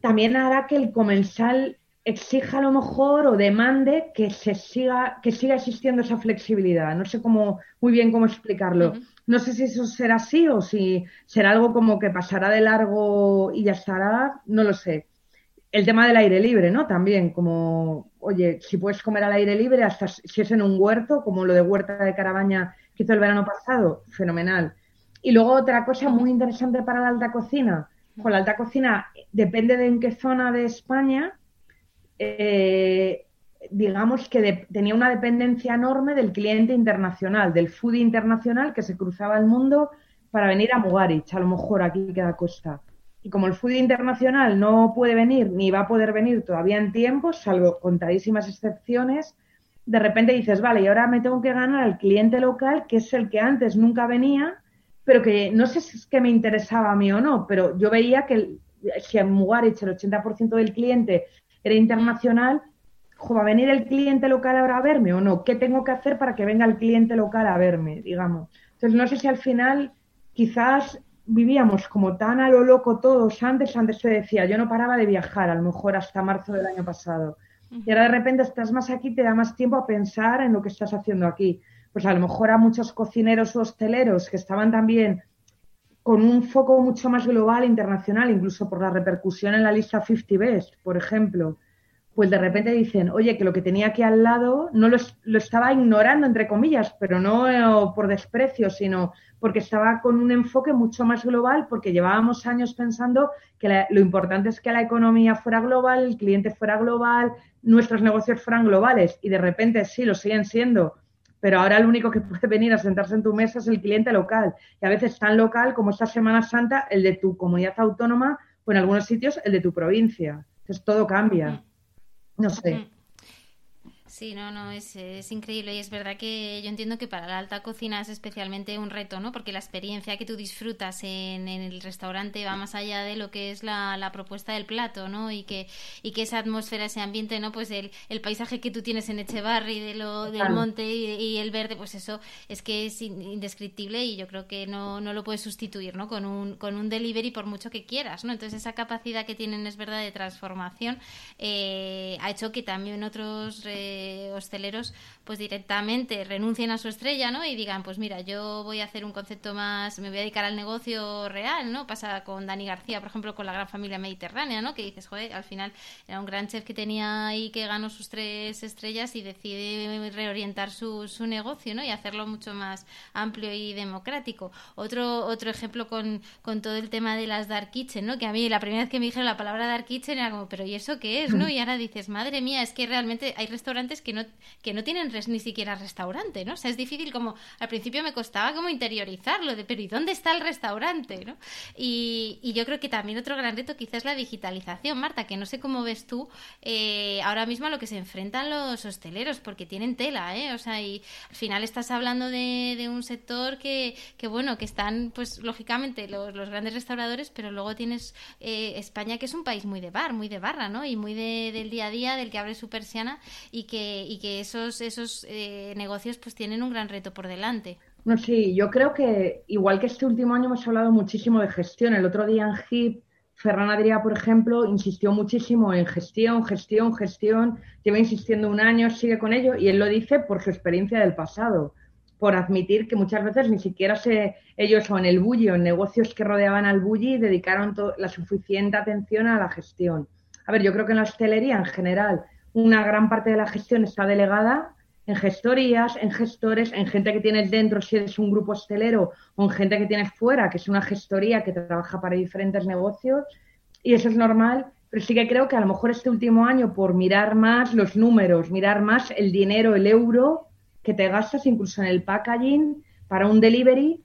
S2: también hará que el comensal exija a lo mejor o demande que se siga, que siga existiendo esa flexibilidad. No sé cómo, muy bien cómo explicarlo. No sé si eso será así o si será algo como que pasará de largo y ya estará, no lo sé. El tema del aire libre, ¿no? También, como, oye, si puedes comer al aire libre, hasta si es en un huerto, como lo de Huerta de Carabaña que hizo el verano pasado, fenomenal. Y luego otra cosa muy interesante para la alta cocina. Con la alta cocina, depende de en qué zona de España, eh, digamos que tenía una dependencia enorme del cliente internacional, del foodie internacional que se cruzaba el mundo para venir a Mugarich, a lo mejor aquí queda costa. Y como el foodie internacional no puede venir ni va a poder venir todavía en tiempo, salvo contadísimas excepciones, de repente dices, vale, y ahora me tengo que ganar al cliente local, que es el que antes nunca venía, pero que no sé si es que me interesaba a mí o no, pero yo veía que si en Mugarich el 80% del cliente era internacional, ¿va a venir el cliente local ahora a verme o no? ¿Qué tengo que hacer para que venga el cliente local a verme, digamos? Entonces, no sé si al final quizás vivíamos como tan a lo loco todos antes, antes se decía, yo no paraba de viajar, a lo mejor hasta marzo del año pasado. Y ahora de repente estás más aquí, te da más tiempo a pensar en lo que estás haciendo aquí. Pues a lo mejor a muchos cocineros o hosteleros que estaban también con un foco mucho más global, internacional, incluso por la repercusión en la lista 50 Best, por ejemplo, pues de repente dicen, oye, que lo que tenía aquí al lado no lo, estaba ignorando, entre comillas, pero no eh, por desprecio, sino porque estaba con un enfoque mucho más global, porque llevábamos años pensando que lo importante es que la economía fuera global, el cliente fuera global, nuestros negocios fueran globales, y de repente sí, lo siguen siendo, pero ahora el único que puede venir a sentarse en tu mesa es el cliente local, y a veces tan local como esta Semana Santa, el de tu comunidad autónoma, o en algunos sitios el de tu provincia. Entonces todo cambia. No sé.
S1: Sí, no, no, es, es, increíble y es verdad que yo entiendo que para la alta cocina es especialmente un reto, ¿no? Porque la experiencia que tú disfrutas en, el restaurante va más allá de lo que es la, la, propuesta del plato, ¿no? Y que, y que esa atmósfera, ese ambiente, ¿no? Pues el, el paisaje que tú tienes en Echevarri, de lo, del monte y, el verde, pues eso es que es indescriptible y yo creo que no, no lo puedes sustituir, ¿no? Con un, con un delivery por mucho que quieras, ¿no? Entonces esa capacidad que tienen es verdad de transformación eh, ha hecho que también otros... Eh, hosteleros pues directamente renuncien a su estrella, ¿no? Y digan, pues mira, yo voy a hacer un concepto más, me voy a dedicar al negocio real, ¿no? Pasa con Dani García, por ejemplo, con la gran familia mediterránea, ¿no? Que dices, joder, al final era un gran chef que tenía ahí que ganó sus tres estrellas y decide reorientar su, su negocio, ¿no? Y hacerlo mucho más amplio y democrático. Otro, otro ejemplo con, con todo el tema de las Dark Kitchen, ¿no? Que a mí la primera vez que me dijeron la palabra Dark Kitchen era como, pero ¿y eso qué es, no? Y ahora dices, madre mía, es que realmente hay restaurantes que no, que no tienen ni siquiera restaurante, ¿no? O sea, es difícil como, al principio me costaba como interiorizarlo, de, pero ¿y dónde está el restaurante, ¿no? Y, y yo creo que también otro gran reto quizás la digitalización, Marta, que no sé cómo ves tú eh, ahora mismo a lo que se enfrentan los hosteleros, porque tienen tela, ¿eh? O sea, y al final estás hablando de, de un sector que, que, bueno, que están, pues, lógicamente, los, los grandes restauradores, pero luego tienes eh, España, que es un país muy de bar, muy de barra, ¿no? Y muy de, del día a día, del que abre su persiana y que, y que esos, esos eh, negocios pues tienen un gran reto por delante.
S2: No, sí, yo creo que igual que este último año hemos hablado muchísimo de gestión. El otro día en HIP, Ferran Adrià, por ejemplo, insistió muchísimo en gestión, gestión, gestión. Lleva insistiendo un año, sigue con ello y él lo dice por su experiencia del pasado por admitir que muchas veces ni siquiera se, ellos o en el bulli o en negocios que rodeaban al bulli dedicaron la suficiente atención a la gestión. A ver, yo creo que en la hostelería en general una gran parte de la gestión está delegada en gestorías, en gestores, en gente que tienes dentro si eres un grupo hostelero o en gente que tienes fuera, que es una gestoría que trabaja para diferentes negocios y eso es normal, pero sí que creo que a lo mejor este último año por mirar más los números, mirar más el dinero, el euro, que te gastas incluso en el packaging para un delivery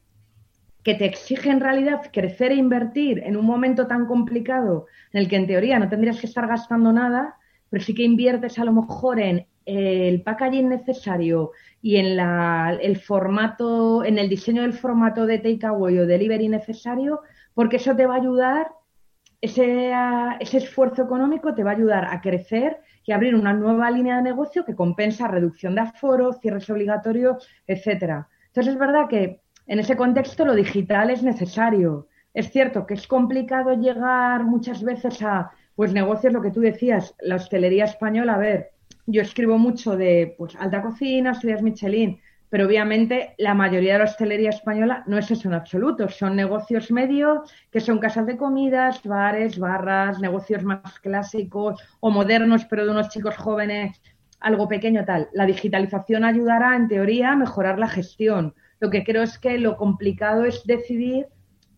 S2: que te exige en realidad crecer e invertir en un momento tan complicado en el que en teoría no tendrías que estar gastando nada, pero sí que inviertes a lo mejor en el packaging necesario y en la, el formato, en el diseño del formato de takeaway o delivery necesario, porque eso te va a ayudar, ese, esfuerzo económico te va a ayudar a crecer y abrir una nueva línea de negocio que compensa reducción de aforo, cierres obligatorios, etcétera. Entonces es verdad que en ese contexto lo digital es necesario. Es cierto que es complicado llegar muchas veces a pues negocios, lo que tú decías, la hostelería española, a ver, yo escribo mucho de pues alta cocina, estudias Michelin, pero obviamente la mayoría de la hostelería española no es eso en absoluto, son negocios medios que son casas de comidas, bares, barras, negocios más clásicos o modernos, pero de unos chicos jóvenes, algo pequeño tal. La digitalización ayudará, en teoría, a mejorar la gestión. Lo que creo es que lo complicado es decidir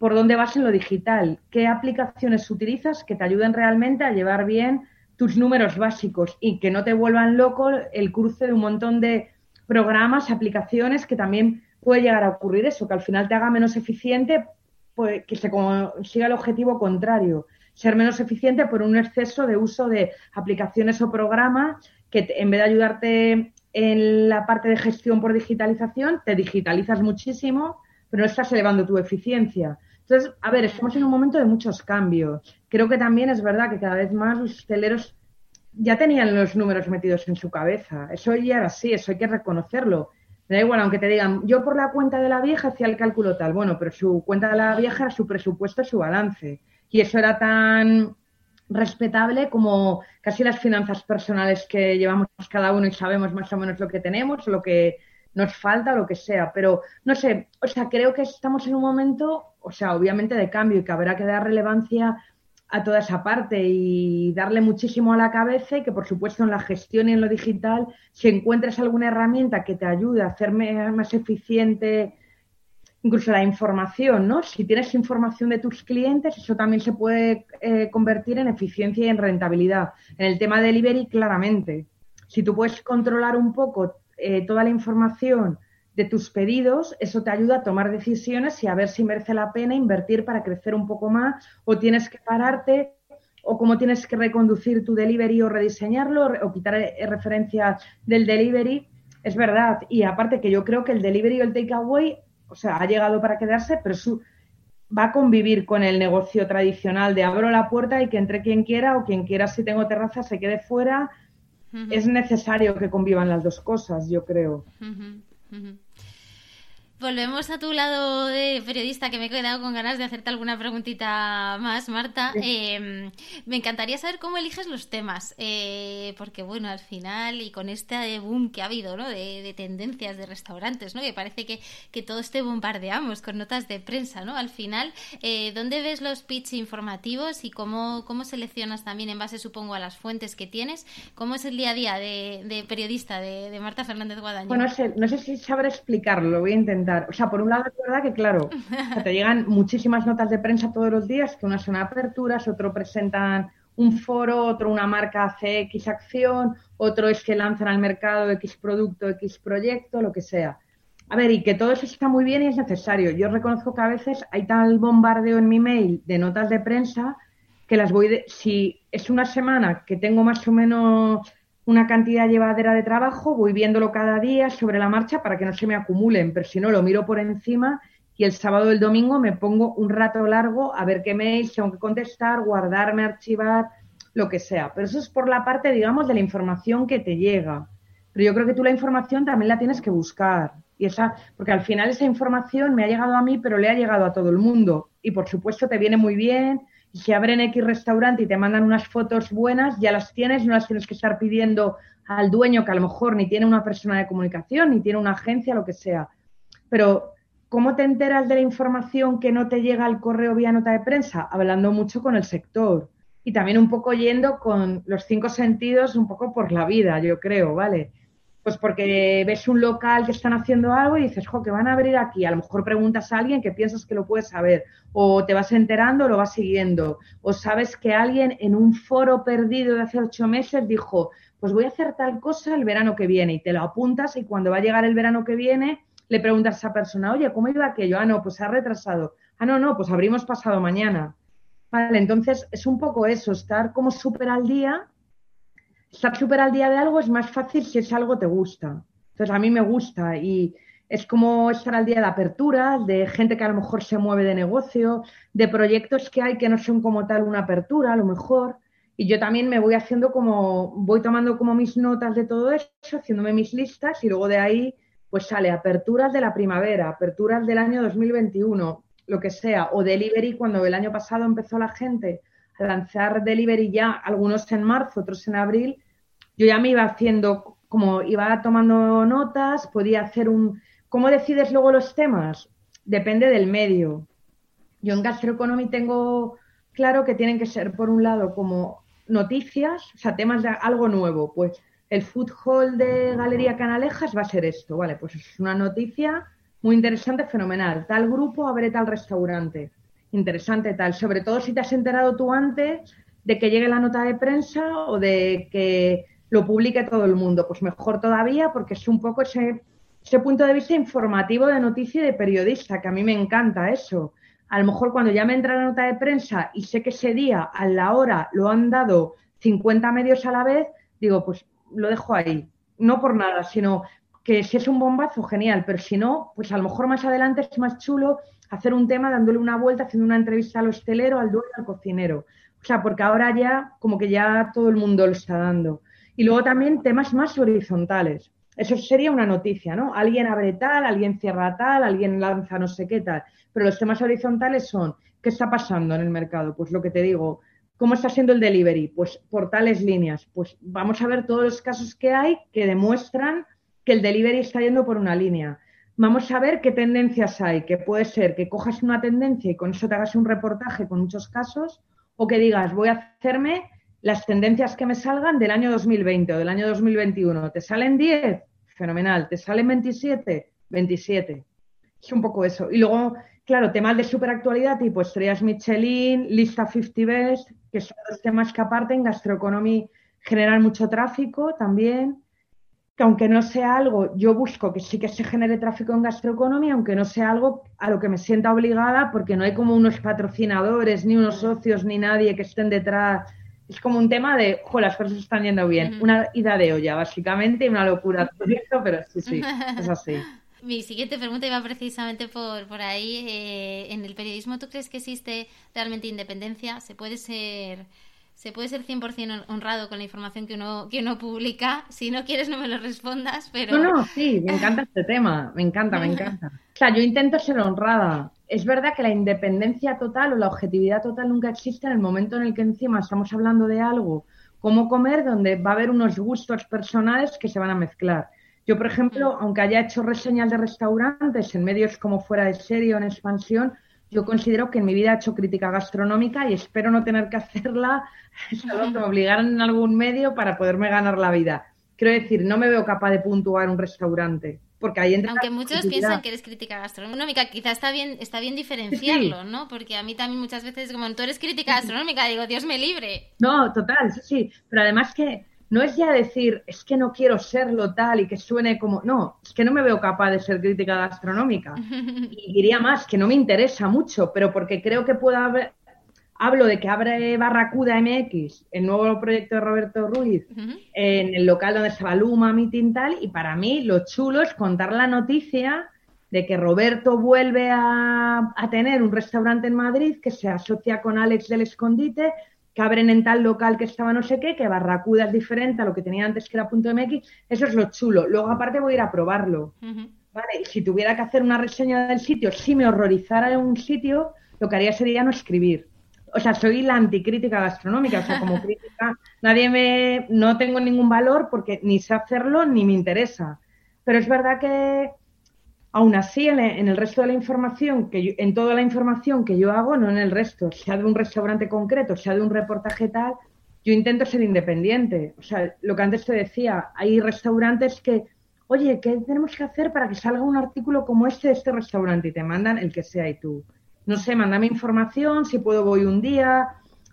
S2: por dónde vas en lo digital, qué aplicaciones utilizas que te ayuden realmente a llevar bien tus números básicos y que no te vuelvan loco el cruce de un montón de programas, aplicaciones que también puede llegar a ocurrir eso, que al final te haga menos eficiente, pues, que se consiga el objetivo contrario, ser menos eficiente por un exceso de uso de aplicaciones o programas que en vez de ayudarte en la parte de gestión por digitalización, te digitalizas muchísimo, pero no estás elevando tu eficiencia. Entonces, a ver, estamos en un momento de muchos cambios. Creo que también es verdad que cada vez más los hosteleros ya tenían los números metidos en su cabeza. Eso ya era así, eso hay que reconocerlo. Me da igual, aunque te digan, yo por la cuenta de la vieja hacía el cálculo tal. Bueno, pero su cuenta de la vieja era su presupuesto, su balance. Y eso era tan respetable como casi las finanzas personales que llevamos cada uno y sabemos más o menos lo que tenemos, lo que nos falta, lo que sea. Pero no sé, o sea, creo que estamos en un momento, o sea, obviamente de cambio y que habrá que dar relevancia a toda esa parte y darle muchísimo a la cabeza y que por supuesto en la gestión y en lo digital, si encuentras alguna herramienta que te ayude a hacer más eficiente incluso la información, ¿no? Si tienes información de tus clientes, eso también se puede eh, convertir en eficiencia y en rentabilidad. En el tema de delivery, claramente. Si tú puedes controlar un poco eh, toda la información de tus pedidos, eso te ayuda a tomar decisiones y a ver si merece la pena invertir para crecer un poco más o tienes que pararte o cómo tienes que reconducir tu delivery o rediseñarlo o quitar eh, referencia del delivery. Es verdad. Y aparte que yo creo que el delivery o el takeaway, o sea, ha llegado para quedarse, pero va a convivir con el negocio tradicional de abro la puerta y que entre quien quiera o quien quiera si tengo terraza se quede fuera. Es necesario que convivan las dos cosas, yo creo.
S1: Volvemos a tu lado de periodista, que me he quedado con ganas de hacerte alguna preguntita más, Marta. Em, me encantaría saber cómo eliges los temas, eh, porque bueno, al final y con este boom que ha habido, ¿no? De, tendencias de restaurantes, ¿no? Que parece que, que todo este bombardeamos con notas de prensa, ¿no? Al final, eh, ¿dónde ves los pitch informativos y cómo, cómo seleccionas también en base, supongo, a las fuentes que tienes? ¿Cómo es el día a día de, periodista de, Marta Fernández Guadaña?
S2: Bueno, no sé, no sé si sabré explicarlo, lo voy a intentar. O sea, por un lado es verdad que, claro, te llegan muchísimas notas de prensa todos los días, que unas son aperturas, otro presentan un foro, otro una marca hace X acción, otro es que lanzan al mercado X producto, X proyecto, lo que sea. A ver, y que todo eso está muy bien y es necesario. Yo reconozco que a veces hay tal bombardeo en mi mail de notas de prensa que las voy de, si es una semana que tengo más o menos una cantidad llevadera de trabajo, voy viéndolo cada día sobre la marcha para que no se me acumulen, pero si no lo miro por encima y el sábado o el domingo me pongo un rato largo a ver qué mails tengo que contestar, guardarme, archivar, lo que sea. Pero eso es por la parte, digamos, de la información que te llega. Pero yo creo que tú la información también la tienes que buscar. Y esa, porque al final esa información me ha llegado a mí, pero le ha llegado a todo el mundo. Y por supuesto te viene muy bien. Si abren X restaurante y te mandan unas fotos buenas, ya las tienes, no las tienes que estar pidiendo al dueño que a lo mejor ni tiene una persona de comunicación, ni tiene una agencia, lo que sea. Pero ¿Cómo te enteras de la información que no te llega al correo vía nota de prensa? Hablando mucho con el sector y también un poco yendo con los cinco sentidos un poco por la vida, yo creo, ¿vale? Pues porque ves un local que están haciendo algo y dices, jo, que van a abrir aquí. A lo mejor preguntas a alguien que piensas que lo puedes saber. O te vas enterando, lo vas siguiendo. O sabes que alguien en un foro perdido de hace ocho meses dijo, pues voy a hacer tal cosa el verano que viene. Y te lo apuntas y cuando va a llegar el verano que viene, le preguntas a esa persona, oye, ¿cómo iba aquello? Ah, no, pues se ha retrasado. Ah, no, no, pues abrimos pasado mañana. Vale, entonces es un poco eso, estar como súper al día. Estar súper al día de algo es más fácil si es algo te gusta. Entonces a mí me gusta y es como estar al día de aperturas, de gente que a lo mejor se mueve de negocio, de proyectos que hay que no son como tal una apertura, a lo mejor. Y yo también me voy haciendo como, voy tomando como mis notas de todo eso, haciéndome mis listas y luego de ahí pues sale aperturas de la primavera, aperturas del año 2021, lo que sea, o delivery cuando el año pasado empezó la gente lanzar delivery ya, algunos en marzo, otros en abril, yo ya me iba haciendo, como iba tomando notas, podía hacer un... ¿Cómo decides luego los temas? Depende del medio. Yo en Gastroeconomy tengo claro que tienen que ser, por un lado, como noticias, o sea, temas de algo nuevo, pues el food hall de Galería Canalejas va a ser esto, ¿vale? Pues es una noticia muy interesante, fenomenal. Tal grupo abre tal restaurante. Interesante tal. Sobre todo si te has enterado tú antes de que llegue la nota de prensa o de que lo publique todo el mundo. Pues mejor todavía porque es un poco ese, ese punto de vista informativo de noticia y de periodista, que a mí me encanta eso. A lo mejor cuando ya me entra la nota de prensa y sé que ese día, a la hora, lo han dado 50 medios a la vez, digo, pues lo dejo ahí. No por nada, sino que si es un bombazo, genial, pero si no, pues a lo mejor más adelante es más chulo hacer un tema dándole una vuelta, haciendo una entrevista al hostelero, al dueño, al cocinero. O sea, porque ahora ya como que ya todo el mundo lo está dando. Y luego también temas más horizontales. Eso sería una noticia, ¿no? Alguien abre tal, alguien cierra tal, alguien lanza no sé qué tal. Pero los temas horizontales son, ¿qué está pasando en el mercado? Pues lo que te digo, ¿Cómo está siendo el delivery? Pues por tales líneas. Pues vamos a ver todos los casos que hay que demuestran el delivery está yendo por una línea. Vamos a ver qué tendencias hay, que puede ser que cojas una tendencia y con eso te hagas un reportaje con muchos casos, o que digas, voy a hacerme las tendencias que me salgan del año 2020 o del año 2021. ¿Te salen 10? Fenomenal. ¿Te salen 27? 27. Es un poco eso. Y luego Claro, temas de superactualidad tipo estrellas Michelin, lista 50 Best, que son los temas que aparte en gastroeconomía generan mucho tráfico también. Que aunque no sea algo, yo busco que sí que se genere tráfico en gastroeconomía, aunque no sea algo a lo que me sienta obligada, porque no hay como unos patrocinadores, ni unos socios, ni nadie que estén detrás. Es como un tema de, jo, las cosas están yendo bien. Una ida de olla, básicamente, y una locura pero sí, sí, es así.
S1: Mi siguiente pregunta iba precisamente por, por ahí. Eh, ¿En el periodismo tú crees que existe realmente independencia? ¿Se puede ser, se puede ser 100% honrado con la información que uno, que uno publica? Si no quieres no me lo respondas, pero...
S2: No, no, sí, me encanta este tema. Me encanta, me encanta. O sea, yo intento ser honrada. Es verdad que la independencia total o la objetividad total nunca existe en el momento en el que encima estamos hablando de algo como comer, donde va a haber unos gustos personales que se van a mezclar. Yo, por ejemplo, mm. aunque haya hecho reseñas de restaurantes en medios como Fuera de Serie o en Expansión, yo considero que en mi vida he hecho crítica gastronómica y espero no tener que hacerla, solo que me obligaran en algún medio para poderme ganar la vida. Quiero decir, no me veo capaz de puntuar un restaurante. porque ahí entra
S1: Aunque muchos piensan que eres crítica gastronómica, quizás está bien, está bien diferenciarlo, ¿no? Porque a mí también muchas veces, como tú eres crítica gastronómica, digo, Dios me libre.
S2: No, total, sí, sí. Pero además que no es ya decir, es que no quiero serlo tal y que suene como. No, es que no me veo capaz de ser crítica gastronómica. Y diría más, que no me interesa mucho, pero porque creo que puedo haber. Hablo de que abre Barracuda MX, el nuevo proyecto de Roberto Ruiz, en el local donde se va Luma, Meeting tal, y para mí lo chulo es contar la noticia de que Roberto vuelve a, a tener un restaurante en Madrid que se asocia con Alex del Escondite, que abren en tal local que estaba no sé qué, que Barracuda es diferente a lo que tenía antes que era punto .mx, eso es lo chulo. Luego aparte voy a ir a probarlo. Vale, y si tuviera que hacer una reseña del sitio, si me horrorizara un sitio, lo que haría sería no escribir. O sea, soy la anticrítica gastronómica, o sea, como crítica, nadie me, no tengo ningún valor porque ni sé hacerlo ni me interesa. Pero es verdad que aún así en el, resto de la información, que yo- en toda la información que yo hago, no en el resto, sea de un restaurante concreto, sea de un reportaje tal, yo intento ser independiente. O sea, lo que antes te decía, hay restaurantes que, oye, ¿qué tenemos que hacer para que salga un artículo como este de este restaurante? Y te mandan el que sea y tú, no sé, mándame información, si puedo voy un día,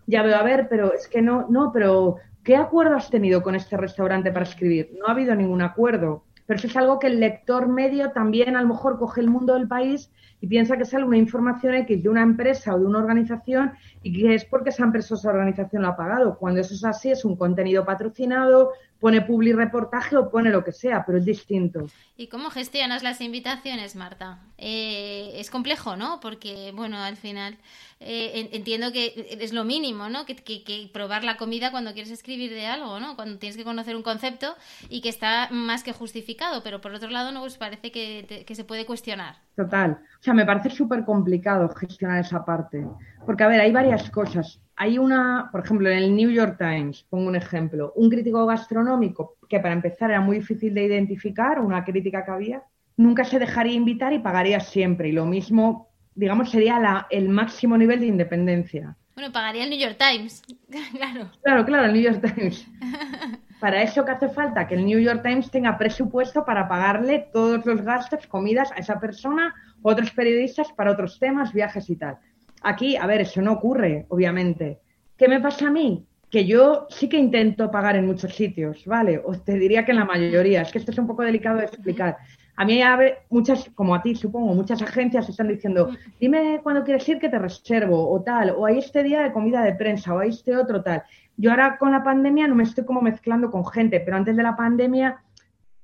S2: ya veo a ver, pero es que no, no, pero ¿qué acuerdo has tenido con este restaurante para escribir? No ha habido ningún acuerdo. Pero es algo que el lector medio también a lo mejor coge el mundo del país y piensa que sale una información X de una empresa o de una organización y que es porque esa empresa o esa organización lo ha pagado. Cuando eso es así, es un contenido patrocinado, pone public reportaje o pone lo que sea, pero es distinto.
S1: ¿Y cómo gestionas las invitaciones, Marta? Eh, es complejo, ¿no? Porque, bueno, al final eh, en- entiendo que es lo mínimo, ¿no? Que, que- que probar la comida cuando quieres escribir de algo, ¿no? Cuando tienes que conocer un concepto y que está más que justificado, pero por otro lado, ¿no? Pues parece que, que se puede cuestionar.
S2: Total. O sea, me parece súper complicado gestionar esa parte. Porque, a ver, hay varias cosas. Hay una, por ejemplo, en el New York Times, pongo un ejemplo, un crítico gastronómico que para empezar era muy difícil de identificar, una crítica que había, nunca se dejaría invitar y pagaría siempre. Y lo mismo, digamos, sería la, el máximo nivel de independencia.
S1: Bueno, pagaría el New York Times, claro.
S2: Claro, claro, el New York Times. Para eso que hace falta que el New York Times tenga presupuesto para pagarle todos los gastos, comidas a esa persona, otros periodistas para otros temas, viajes y tal. Aquí, a ver, eso no ocurre, obviamente. ¿Qué me pasa a mí? Que yo sí que intento pagar en muchos sitios, ¿vale? O te diría que en la mayoría. Es que esto es un poco delicado de explicar. A mí, a ver, muchas, como a ti supongo, muchas agencias están diciendo, dime cuándo quieres ir que te reservo, o tal, o hay este día de comida de prensa, o hay este otro tal. Yo ahora con la pandemia no me estoy como mezclando con gente, pero antes de la pandemia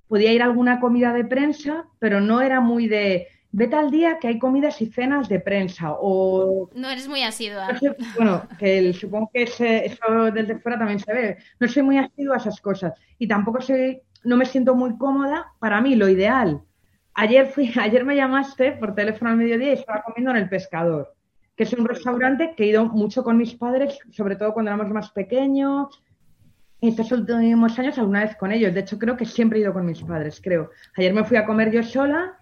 S2: podía ir a alguna comida de prensa, pero no era muy de, vete al día que hay comidas y cenas de prensa, o
S1: No eres muy asidua.
S2: no sé, bueno, que el- supongo que ese- eso desde fuera también se ve. No soy muy asidua a esas cosas y tampoco soy, no me siento muy cómoda. Para mí, lo ideal. Ayer fui, ayer me llamaste por teléfono al mediodía y estaba comiendo en el Pescador, que es un restaurante que he ido mucho con mis padres, sobre todo cuando éramos más pequeños. Y estos últimos años alguna vez con ellos. De hecho, creo que siempre he ido con mis padres, creo. Ayer me fui a comer yo sola.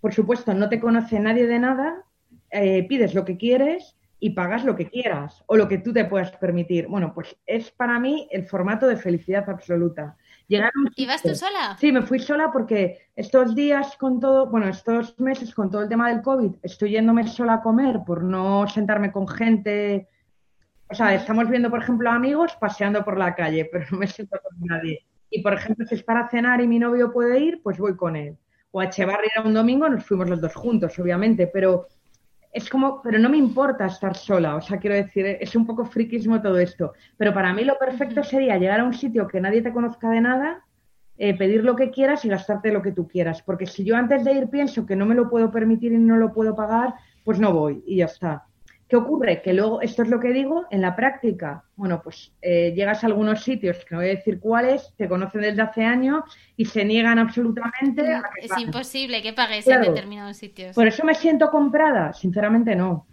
S2: Por supuesto, no te conoce nadie de nada. eh, pides lo que quieres y pagas lo que quieras o lo que tú te puedas permitir. Bueno, pues es para mí el formato de felicidad absoluta. Llegar a un
S1: ¿Y vas
S2: sitio-
S1: tú sola?
S2: Sí, me fui sola porque estos días con todo, bueno, estos meses con todo el tema del COVID, estoy yéndome sola a comer por no sentarme con gente. O sea, estamos viendo, por ejemplo, amigos paseando por la calle, pero no me siento con nadie. Y, por ejemplo, si es para cenar y mi novio puede ir, pues voy con él. O a Echevarri un domingo, nos fuimos los dos juntos, obviamente, pero es como, pero no me importa estar sola, o sea, quiero decir, es un poco friquismo todo esto, pero para mí lo perfecto sería llegar a un sitio que nadie te conozca de nada, eh, pedir lo que quieras y gastarte lo que tú quieras, porque si yo antes de ir pienso que no me lo puedo permitir y no lo puedo pagar, pues no voy y ya está. ¿Qué ocurre? Que luego, esto es lo que digo, en la práctica, bueno, pues eh, llegas a algunos sitios, que no voy a decir cuáles, te conocen desde hace años y se niegan absolutamente a que
S1: Es
S2: pagues.
S1: imposible que pagues
S2: Claro.
S1: en determinados sitios.
S2: ¿Por eso me siento comprada? Sinceramente no.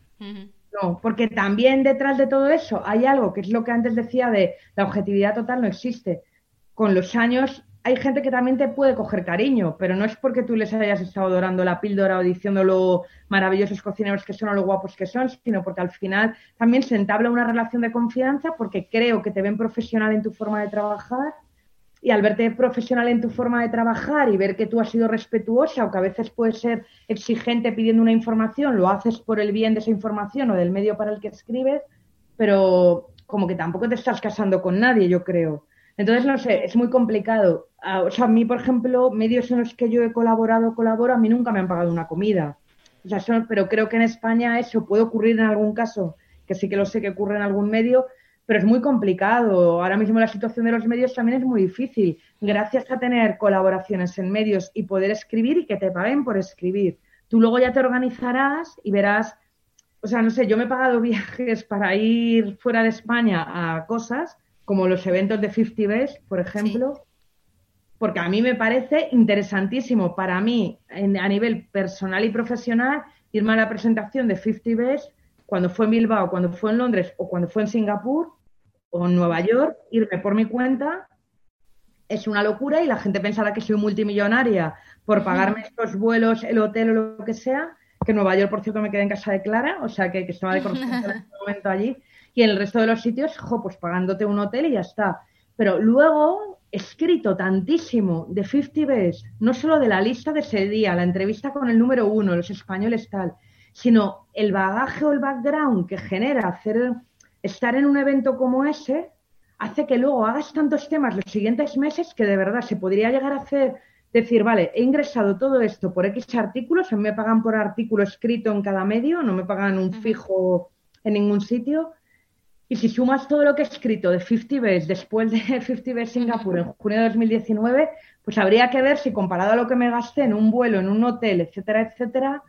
S2: No, porque también detrás de todo eso hay algo que es lo que antes decía de la objetividad total no existe. Con los años hay gente que también te puede coger cariño, pero no es porque tú les hayas estado dorando la píldora o diciendo lo maravillosos cocineros que son o lo guapos que son, sino porque al final también se entabla una relación de confianza porque creo que te ven profesional en tu forma de trabajar y al verte profesional en tu forma de trabajar y ver que tú has sido respetuosa o que a veces puedes ser exigente pidiendo una información, lo haces por el bien de esa información o del medio para el que escribes, pero como que tampoco te estás casando con nadie, yo creo. Entonces, no sé, es muy complicado. Ah, o sea, a mí, por ejemplo, medios en los que yo he colaborado, colaboro, a mí nunca me han pagado una comida. O sea, pero creo que en España eso puede ocurrir en algún caso, que sí que lo sé que ocurre en algún medio, pero es muy complicado. Ahora mismo la situación de los medios también es muy difícil. Gracias a tener colaboraciones en medios y poder escribir y que te paguen por escribir. Tú luego ya te organizarás y verás, o sea, no sé, yo me he pagado viajes para ir fuera de España a cosas como los eventos de 50 Best, por ejemplo, porque a mí me parece interesantísimo para mí a nivel personal y profesional irme a la presentación de 50 Best cuando fue en Bilbao, cuando fue en Londres o cuando fue en Singapur o en Nueva York, irme por mi cuenta es una locura y la gente pensará que soy multimillonaria por pagarme estos vuelos, el hotel o lo que sea, que en Nueva York, por cierto, me quedé en casa de Clara, o sea que, que estaba de correspondencia en este momento allí, y en el resto de los sitios, jo, pues pagándote un hotel y ya está. Pero luego escrito tantísimo de 50 Best, no solo de la lista de ese día, la entrevista con el número uno, los españoles tal, sino el bagaje o el background que genera hacer estar en un evento como ese hace que luego hagas tantos temas los siguientes meses que de verdad se podría llegar a hacer decir, vale, he ingresado todo esto por X artículos, me pagan por artículo escrito en cada medio, no me pagan un fijo en ningún sitio. Y si sumas todo lo que he escrito de 50 Best después de 50 Best Singapur en junio de 2019, pues habría que ver si comparado a lo que me gasté en un vuelo, en un hotel, etcétera, etcétera,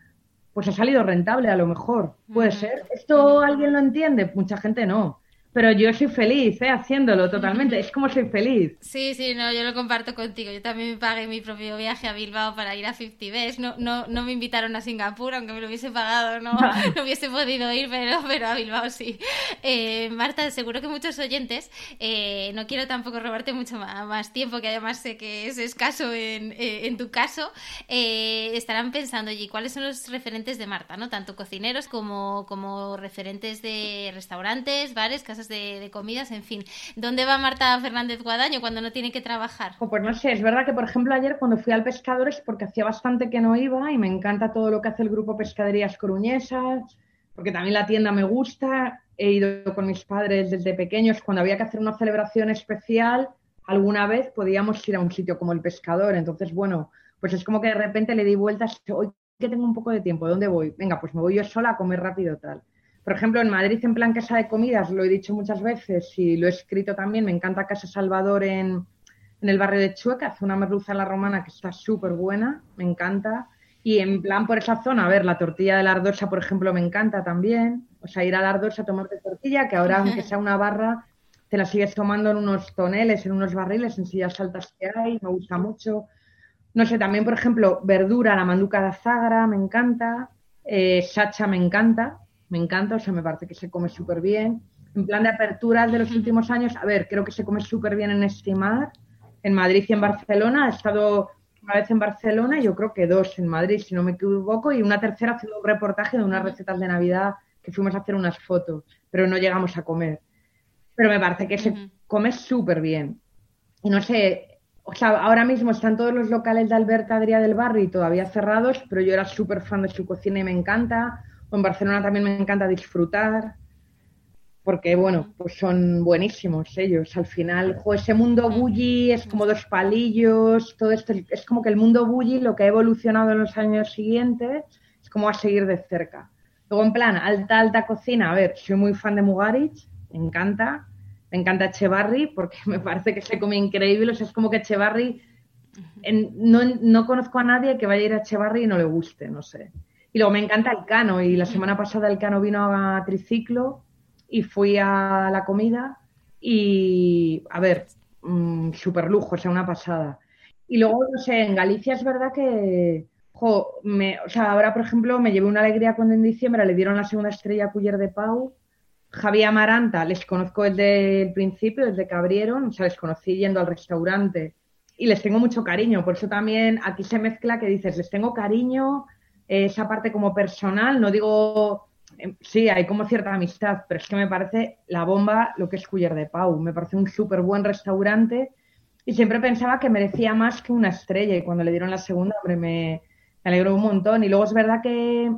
S2: pues ha salido rentable a lo mejor. Puede ser. ¿Esto alguien lo entiende? Mucha gente no pero yo soy feliz ¿eh? haciéndolo totalmente. Es como soy feliz.
S1: Sí, sí, no, yo lo comparto contigo. Yo también pagué mi propio viaje a Bilbao para ir a 50 Best. No, no, no me invitaron a Singapur, aunque me lo hubiese pagado, no, no hubiese podido ir, pero, pero a Bilbao sí. Eh, Marta, seguro que muchos oyentes, eh, no quiero tampoco robarte mucho más, tiempo, que además sé que es escaso en, eh, en tu caso, estarán pensando, allí ¿cuáles son los referentes de Marta? ¿no? Tanto cocineros como, como referentes de restaurantes, bares, casas de, comidas, en fin. ¿Dónde va Marta Fernández Guadaño cuando no tiene que trabajar?
S2: pues no sé, es verdad que por ejemplo ayer cuando fui al Pescadores, porque hacía bastante que no iba y me encanta todo lo que hace el grupo Pescaderías Coruñesas, porque también la tienda me gusta, he ido con mis padres desde pequeños, cuando había que hacer una celebración especial, alguna vez podíamos ir a un sitio como el Pescador, entonces bueno, pues es como que de repente le di vueltas, hoy que tengo un poco de tiempo, ¿dónde voy? Venga, pues me voy yo sola a comer rápido tal. Por ejemplo, en Madrid, en plan Casa de Comidas, lo he dicho muchas veces y lo he escrito también, me encanta Casa Salvador en, el barrio de Chueca, hace una merluza a la romana que está súper buena, me encanta. Y en plan por esa zona, a ver, la tortilla de la ardosa, por ejemplo, me encanta también. O sea, ir a la ardosa a tomarte tortilla, que ahora, aunque sea una barra, te la sigues tomando en unos toneles, en unos barriles, en sillas altas que hay, me gusta mucho. No sé, también, por ejemplo, verdura, la manduca de azagra, me encanta. Eh, sacha me encanta, me encanta, o sea, me parece que se come súper bien. En plan de aperturas de los últimos años, a ver, creo que se come súper bien en Estimar, en Madrid y en Barcelona. He estado una vez en Barcelona y yo creo que dos en Madrid, si no me equivoco, y una tercera haciendo un reportaje de unas recetas de Navidad que fuimos a hacer unas fotos, pero no llegamos a comer. Pero me parece que se come súper bien. Y no sé, o sea, ahora mismo están todos los locales de Alberta Adrià del Barrio todavía cerrados, pero yo era súper fan de su cocina y me encanta en Barcelona también me encanta disfrutar, porque bueno, pues son buenísimos ellos. Al final, ese mundo bully es como dos palillos, todo esto, es como que el mundo bully, lo que ha evolucionado en los años siguientes, es como a seguir de cerca. Luego, en plan, alta, alta cocina, a ver, soy muy fan de Mugarich, me encanta, me encanta Echevarri, porque me parece que se come increíble, o sea, es como que Echevarri, no, no conozco a nadie que vaya a ir a Echevarri y no le guste, no sé. Y luego me encanta el cano y la semana pasada el cano vino a triciclo y fui a la comida y, a ver, mmm, súper lujo, o sea, una pasada. Y luego, no sé, en Galicia es verdad que, jo, me, o sea, ahora, por ejemplo, me llevé una alegría cuando en diciembre le dieron la segunda estrella a Culler de Pau. Javier Amaranta, les conozco desde el principio, desde que abrieron, o sea, les conocí yendo al restaurante y les tengo mucho cariño. Por eso también aquí se mezcla que dices, les tengo cariño, esa parte como personal, no digo, em, sí, hay como cierta amistad, pero es que me parece la bomba lo que es Cuyer de Pau, me parece un súper buen restaurante y siempre pensaba que merecía más que una estrella y cuando le dieron la segunda, hombre, me, alegró un montón. Y luego es verdad que,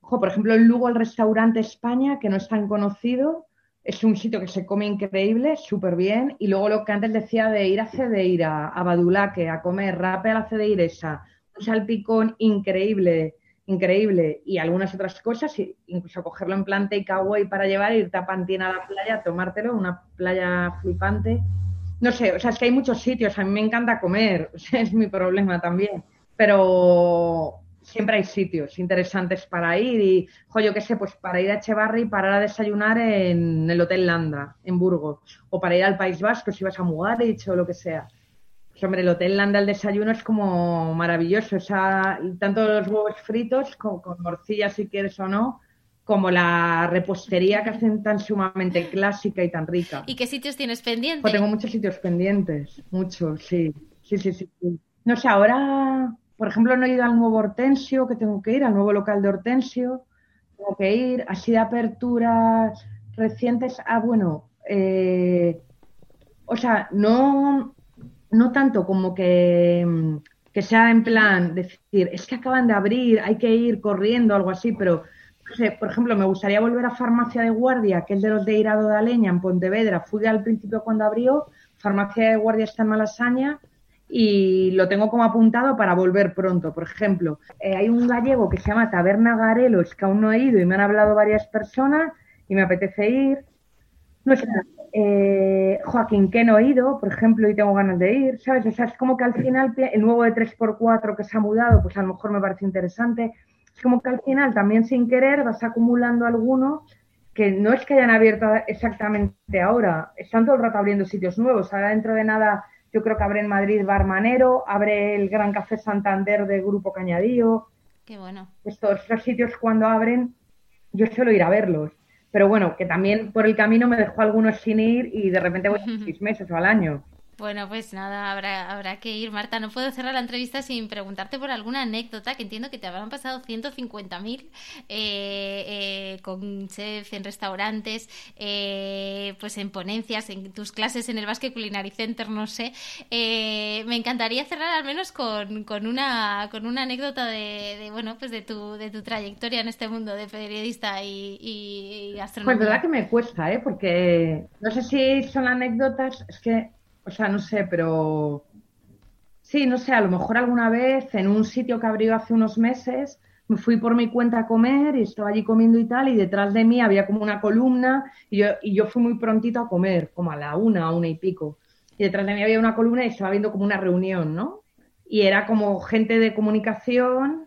S2: por ejemplo, en Lugo el restaurante España, que no es tan conocido, es un sitio que se come increíble, súper bien. Y luego lo que antes decía de ir a Cedeira, a Badulaque, a comer rape a la Cedeiresa, un salpicón increíble, increíble. Y algunas otras cosas, incluso cogerlo en plan takeaway para llevar, irte a Pantina a la playa, tomártelo, una playa flipante. No sé, o sea, es que hay muchos sitios, a mí me encanta comer, es mi problema también. Pero siempre hay sitios interesantes para ir y, jo, yo qué sé, pues para ir a Echevarri, parar a desayunar en el Hotel Landa, en Burgos, o para ir al País Vasco si vas a Mugarich o lo que sea. Hombre, el Hotel Landa, el desayuno es como maravilloso, o sea, tanto los huevos fritos con, con morcilla si quieres o no, como la repostería que hacen tan sumamente clásica y tan rica.
S1: ¿Y qué sitios tienes pendientes?
S2: Pues tengo muchos sitios pendientes, muchos, sí. Sí, sí, sí. No sé, ahora por ejemplo, no he ido al nuevo Hortensio, que tengo que ir, al nuevo local de Hortensio, tengo que ir, así de aperturas recientes, ah, bueno, eh, o sea, no, no tanto como que, que sea en plan decir, es que acaban de abrir, hay que ir corriendo, algo así, pero por ejemplo, me gustaría volver a Farmacia de Guardia, que es de los de Irado de Aleña, en Pontevedra. Fui al principio cuando abrió, Farmacia de Guardia está en Malasaña y lo tengo como apuntado para volver pronto. Por ejemplo, eh, hay un gallego que se llama Taberna Garelos que aún no he ido y me han hablado varias personas y me apetece ir. No sé, eh, Joaquín, que no he ido, por ejemplo, y tengo ganas de ir, ¿sabes? O sea, es como que al final el nuevo de 3x4 que se ha mudado, pues a lo mejor me parece interesante. Es como que al final también sin querer vas acumulando algunos que no es que hayan abierto exactamente ahora, están todo el rato abriendo sitios nuevos. Ahora dentro de nada yo creo que abre en Madrid Barmanero, abre el Gran Café Santander de Grupo Cañadío.
S1: Qué bueno.
S2: Estos, estos sitios cuando abren, yo suelo ir a verlos. Pero bueno, que también por el camino me dejo algunos sin ir y de repente voy seis meses o al año.
S1: Bueno, pues nada, habrá, habrá que ir. Marta, no puedo cerrar la entrevista sin preguntarte por alguna anécdota que entiendo que te habrán pasado 150.000 eh, eh, con chef en restaurantes, eh, pues en ponencias, en tus clases en el Basque Culinary Center, no sé. Eh, me encantaría cerrar al menos con, con, una, con una anécdota de, bueno, pues de tu, de tu trayectoria en este mundo de periodista y, y.
S2: Pues verdad que me cuesta, ¿eh? Porque no sé si son anécdotas, es que o sea, no sé, pero sí, no sé, a lo mejor alguna vez en un sitio que abrió hace unos meses me fui por mi cuenta a comer y estaba allí comiendo y tal, y detrás de mí había como una columna y yo, y yo fui muy prontito a comer, como a la una, una y pico. Y detrás de mí había una columna y estaba viendo como una reunión, ¿no? Y era como gente de comunicación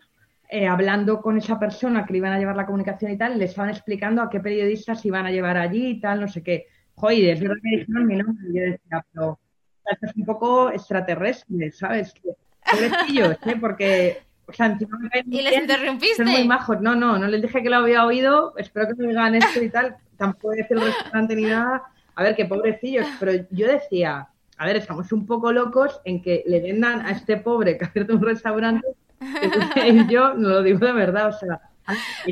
S2: eh, hablando con esa persona que le iban a llevar la comunicación y tal, y le estaban explicando a qué periodistas iban a llevar allí y tal, no sé qué. Joder, es verdad que dijeron mi nombre, y yo decía, pero es un poco extraterrestre, ¿sabes? Pobrecillos, ¿eh? Porque, o sea, encima
S1: me ¿Y les interrumpiste?
S2: Son muy majos. No, no, no les dije que lo había oído, espero que me digan esto y tal, tampoco decir el restaurante ni nada. A ver, qué pobrecillos, pero yo decía, a ver, estamos un poco locos en que le vendan a este pobre que ha abierto un restaurante y yo no lo digo de verdad, o sea,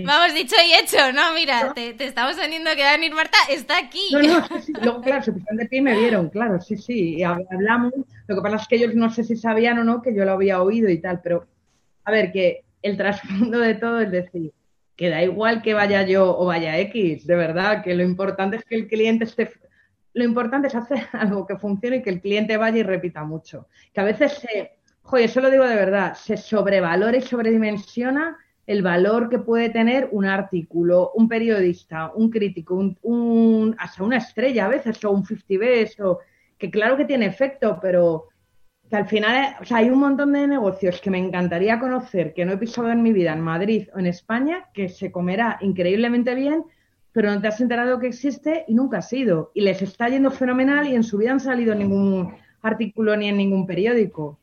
S1: Vamos, dicho y hecho, no, mira, te, estamos teniendo que venir Marta, está aquí.
S2: No, no, sí, sí. luego, claro, se pusieron de pie y me vieron, claro, sí, sí, y hablamos. Lo que pasa es que ellos no sé si sabían o no que yo lo había oído y tal, pero a ver, que el trasfondo de todo es decir, que da igual que vaya yo o vaya X, de verdad, que lo importante es que el cliente esté. Lo importante es hacer algo que funcione y que el cliente vaya y repita mucho. Que a veces se. Joder, eso lo digo de verdad, se sobrevalora y sobredimensiona el valor que puede tener un artículo, un periodista, un crítico, un, hasta una estrella a veces, o un 50 Best, o, que claro que tiene efecto, pero que al final, o sea, hay un montón de negocios que me encantaría conocer, que no he pisado en mi vida en Madrid o en España, que se comerá increíblemente bien, pero no te has enterado que existe y nunca has ido. Y les está yendo fenomenal y en su vida han salido ningún artículo ni en ningún periódico.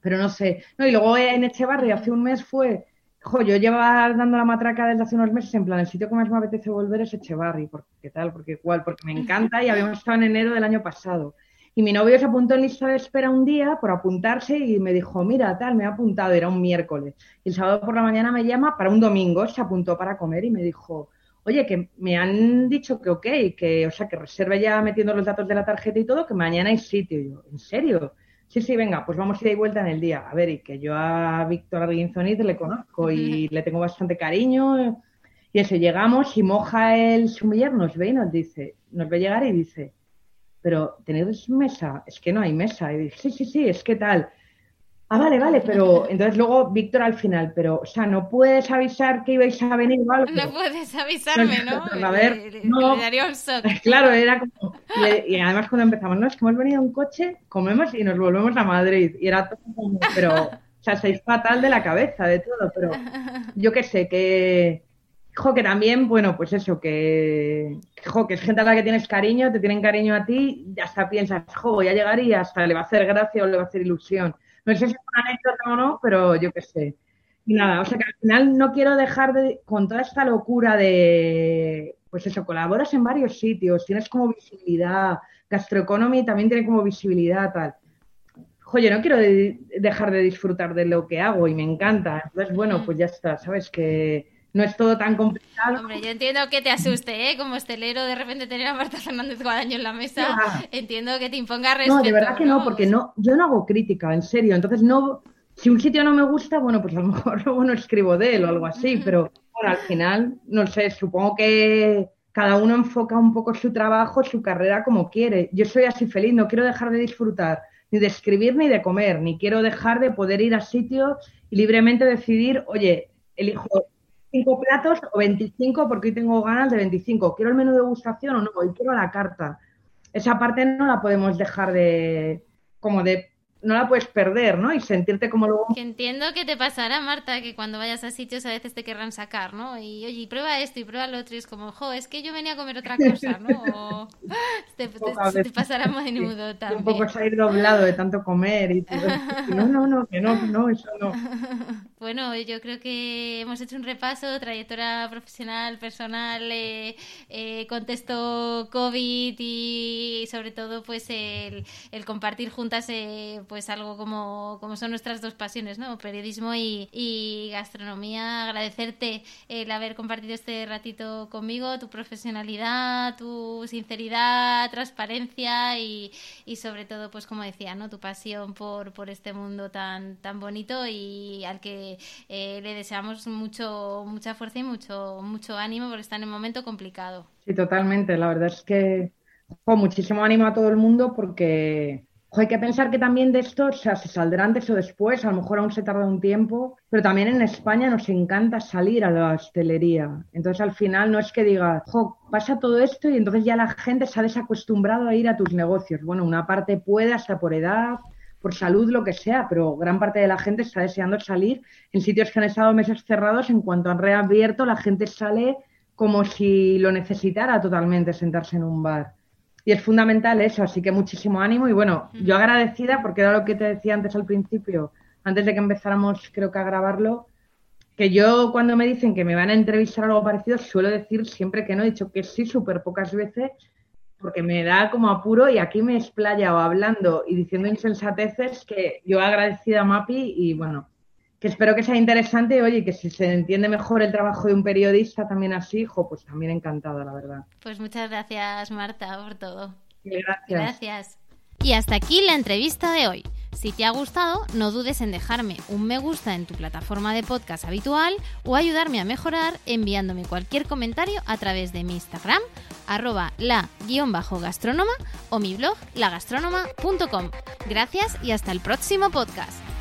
S2: Pero no sé. No, y luego en Echevarri hace un mes fue Jo, yo llevaba dando la matraca desde hace unos meses, en plan, el sitio que más me apetece volver es Echevarri, porque tal, porque igual, porque me encanta y habíamos estado en enero del año pasado. Y mi novio se apuntó en lista de espera un día por apuntarse y me dijo, mira, tal, me ha apuntado, era un miércoles. Y el sábado por la mañana me llama para un domingo, se apuntó para comer y me dijo, oye, que me han dicho que ok, que, o sea, que reserve ya metiendo los datos de la tarjeta y todo, que mañana hay sitio. Yo, ¿en serio? Sí, sí, venga, pues vamos a ir de vuelta en el día. A ver, y que yo a Víctor Arguinzoniz le conozco y le tengo bastante cariño. Y eso, llegamos y moja el sumiller, nos ve y nos dice, nos ve llegar y dice, pero ¿tenéis mesa? Es que no hay mesa. Y dije, sí, sí, sí, es que tal. Ah, vale, vale, pero entonces luego Víctor al final, pero, o sea, no puedes avisar que ibais a venir o algo.
S1: No puedes avisarme, ¿no?
S2: a ver, no. Claro, era como. Y, además cuando empezamos, no, es que hemos venido en coche, comemos y nos volvemos a Madrid. Y era todo como, pero, o sea, seis fatal de la cabeza, de todo, pero yo qué sé, que. Jo, que también, bueno, pues eso, que, jo, que es gente a la que tienes cariño, te tienen cariño a ti, y hasta piensas, jo, voy a llegar y hasta le va a hacer gracia o le va a hacer ilusión. No sé si es una anécdota o no, pero yo qué sé. Y nada, o sea que al final no quiero dejar de, con toda esta locura de, pues eso, colaboras en varios sitios, tienes como visibilidad, Gastroeconomy también tiene como visibilidad, tal. Oye, no quiero dejar de disfrutar de lo que hago y me encanta. Entonces, bueno, pues ya está, ¿sabes? Que, no es todo tan complicado.
S1: Hombre, yo entiendo que te asuste, ¿eh? Como estelero, de repente tener a Marta Fernández Guadaño en la mesa. Entiendo que te imponga respeto.
S2: No, de verdad que no, porque no, yo no hago crítica, en serio. Entonces, no, si un sitio no me gusta, bueno, pues a lo mejor luego no escribo de él o algo así, pero bueno, al final, no sé, supongo que cada uno enfoca un poco su trabajo, su carrera como quiere. Yo soy así feliz, no quiero dejar de disfrutar ni de escribir ni de comer, ni quiero dejar de poder ir a sitios y libremente decidir, oye, elijo cinco platos o 25 porque hoy tengo ganas de 25. ¿Quiero el menú de gustación o no? Hoy quiero la carta. Esa parte no la podemos dejar de, como de no la puedes perder, ¿no? Y sentirte como luego...
S1: Que entiendo que te pasará, Marta, que cuando vayas a sitios a veces te querrán sacar, ¿no? Y oye, prueba esto y prueba lo otro y es como, jo, es que yo venía a comer otra cosa, ¿no? O te, te, pasará a menudo también.
S2: Un poco salir doblado de tanto comer y todo. No, no, no, que no, no, eso no.
S1: Bueno, yo creo que hemos hecho un repaso, trayectoria profesional, personal, eh, eh, contexto COVID y sobre todo pues el, el compartir juntas eh, pues algo como, como son nuestras dos pasiones, ¿no? Periodismo y, gastronomía. Agradecerte el haber compartido este ratito conmigo, tu profesionalidad, tu sinceridad, transparencia y, sobre todo, pues como decía, ¿no? Tu pasión por, por este mundo tan, tan bonito y al que eh, le deseamos mucho, mucha fuerza y mucho, mucho ánimo porque está en un momento complicado.
S2: Sí, totalmente. La verdad es que muchísimo ánimo a todo el mundo porque hay que pensar que también de esto, o sea, se saldrá antes o después, a lo mejor aún se tarda un tiempo, pero también en España nos encanta salir a la hostelería. Entonces, al final no es que digas, jo, pasa todo esto y entonces ya la gente se ha desacostumbrado a ir a tus negocios. Bueno, una parte puede hasta por edad, por salud, lo que sea, pero gran parte de la gente está deseando salir en sitios que han estado meses cerrados. En cuanto han reabierto, la gente sale como si lo necesitara totalmente sentarse en un bar. Y es fundamental eso, así que muchísimo ánimo. Y bueno, yo agradecida porque era lo que te decía antes al principio, antes de que empezáramos creo que a grabarlo, que yo cuando me dicen que me van a entrevistar algo parecido suelo decir siempre que no, he dicho que sí súper pocas veces porque me da como apuro y aquí me explaya o hablando y diciendo insensateces que yo agradecida a Mapi y bueno, que espero que sea interesante, oye, que si se entiende mejor el trabajo de un periodista también así, hijo, pues también encantada, la verdad.
S1: Pues muchas gracias, Marta, por todo.
S2: Gracias.
S1: Gracias. Y hasta aquí la entrevista de hoy. Si te ha gustado, no dudes en dejarme un me gusta en tu plataforma de podcast habitual o ayudarme a mejorar enviándome cualquier comentario a través de mi Instagram, arroba la-gastrónoma o mi blog lagastronoma.com. Gracias y hasta el próximo podcast.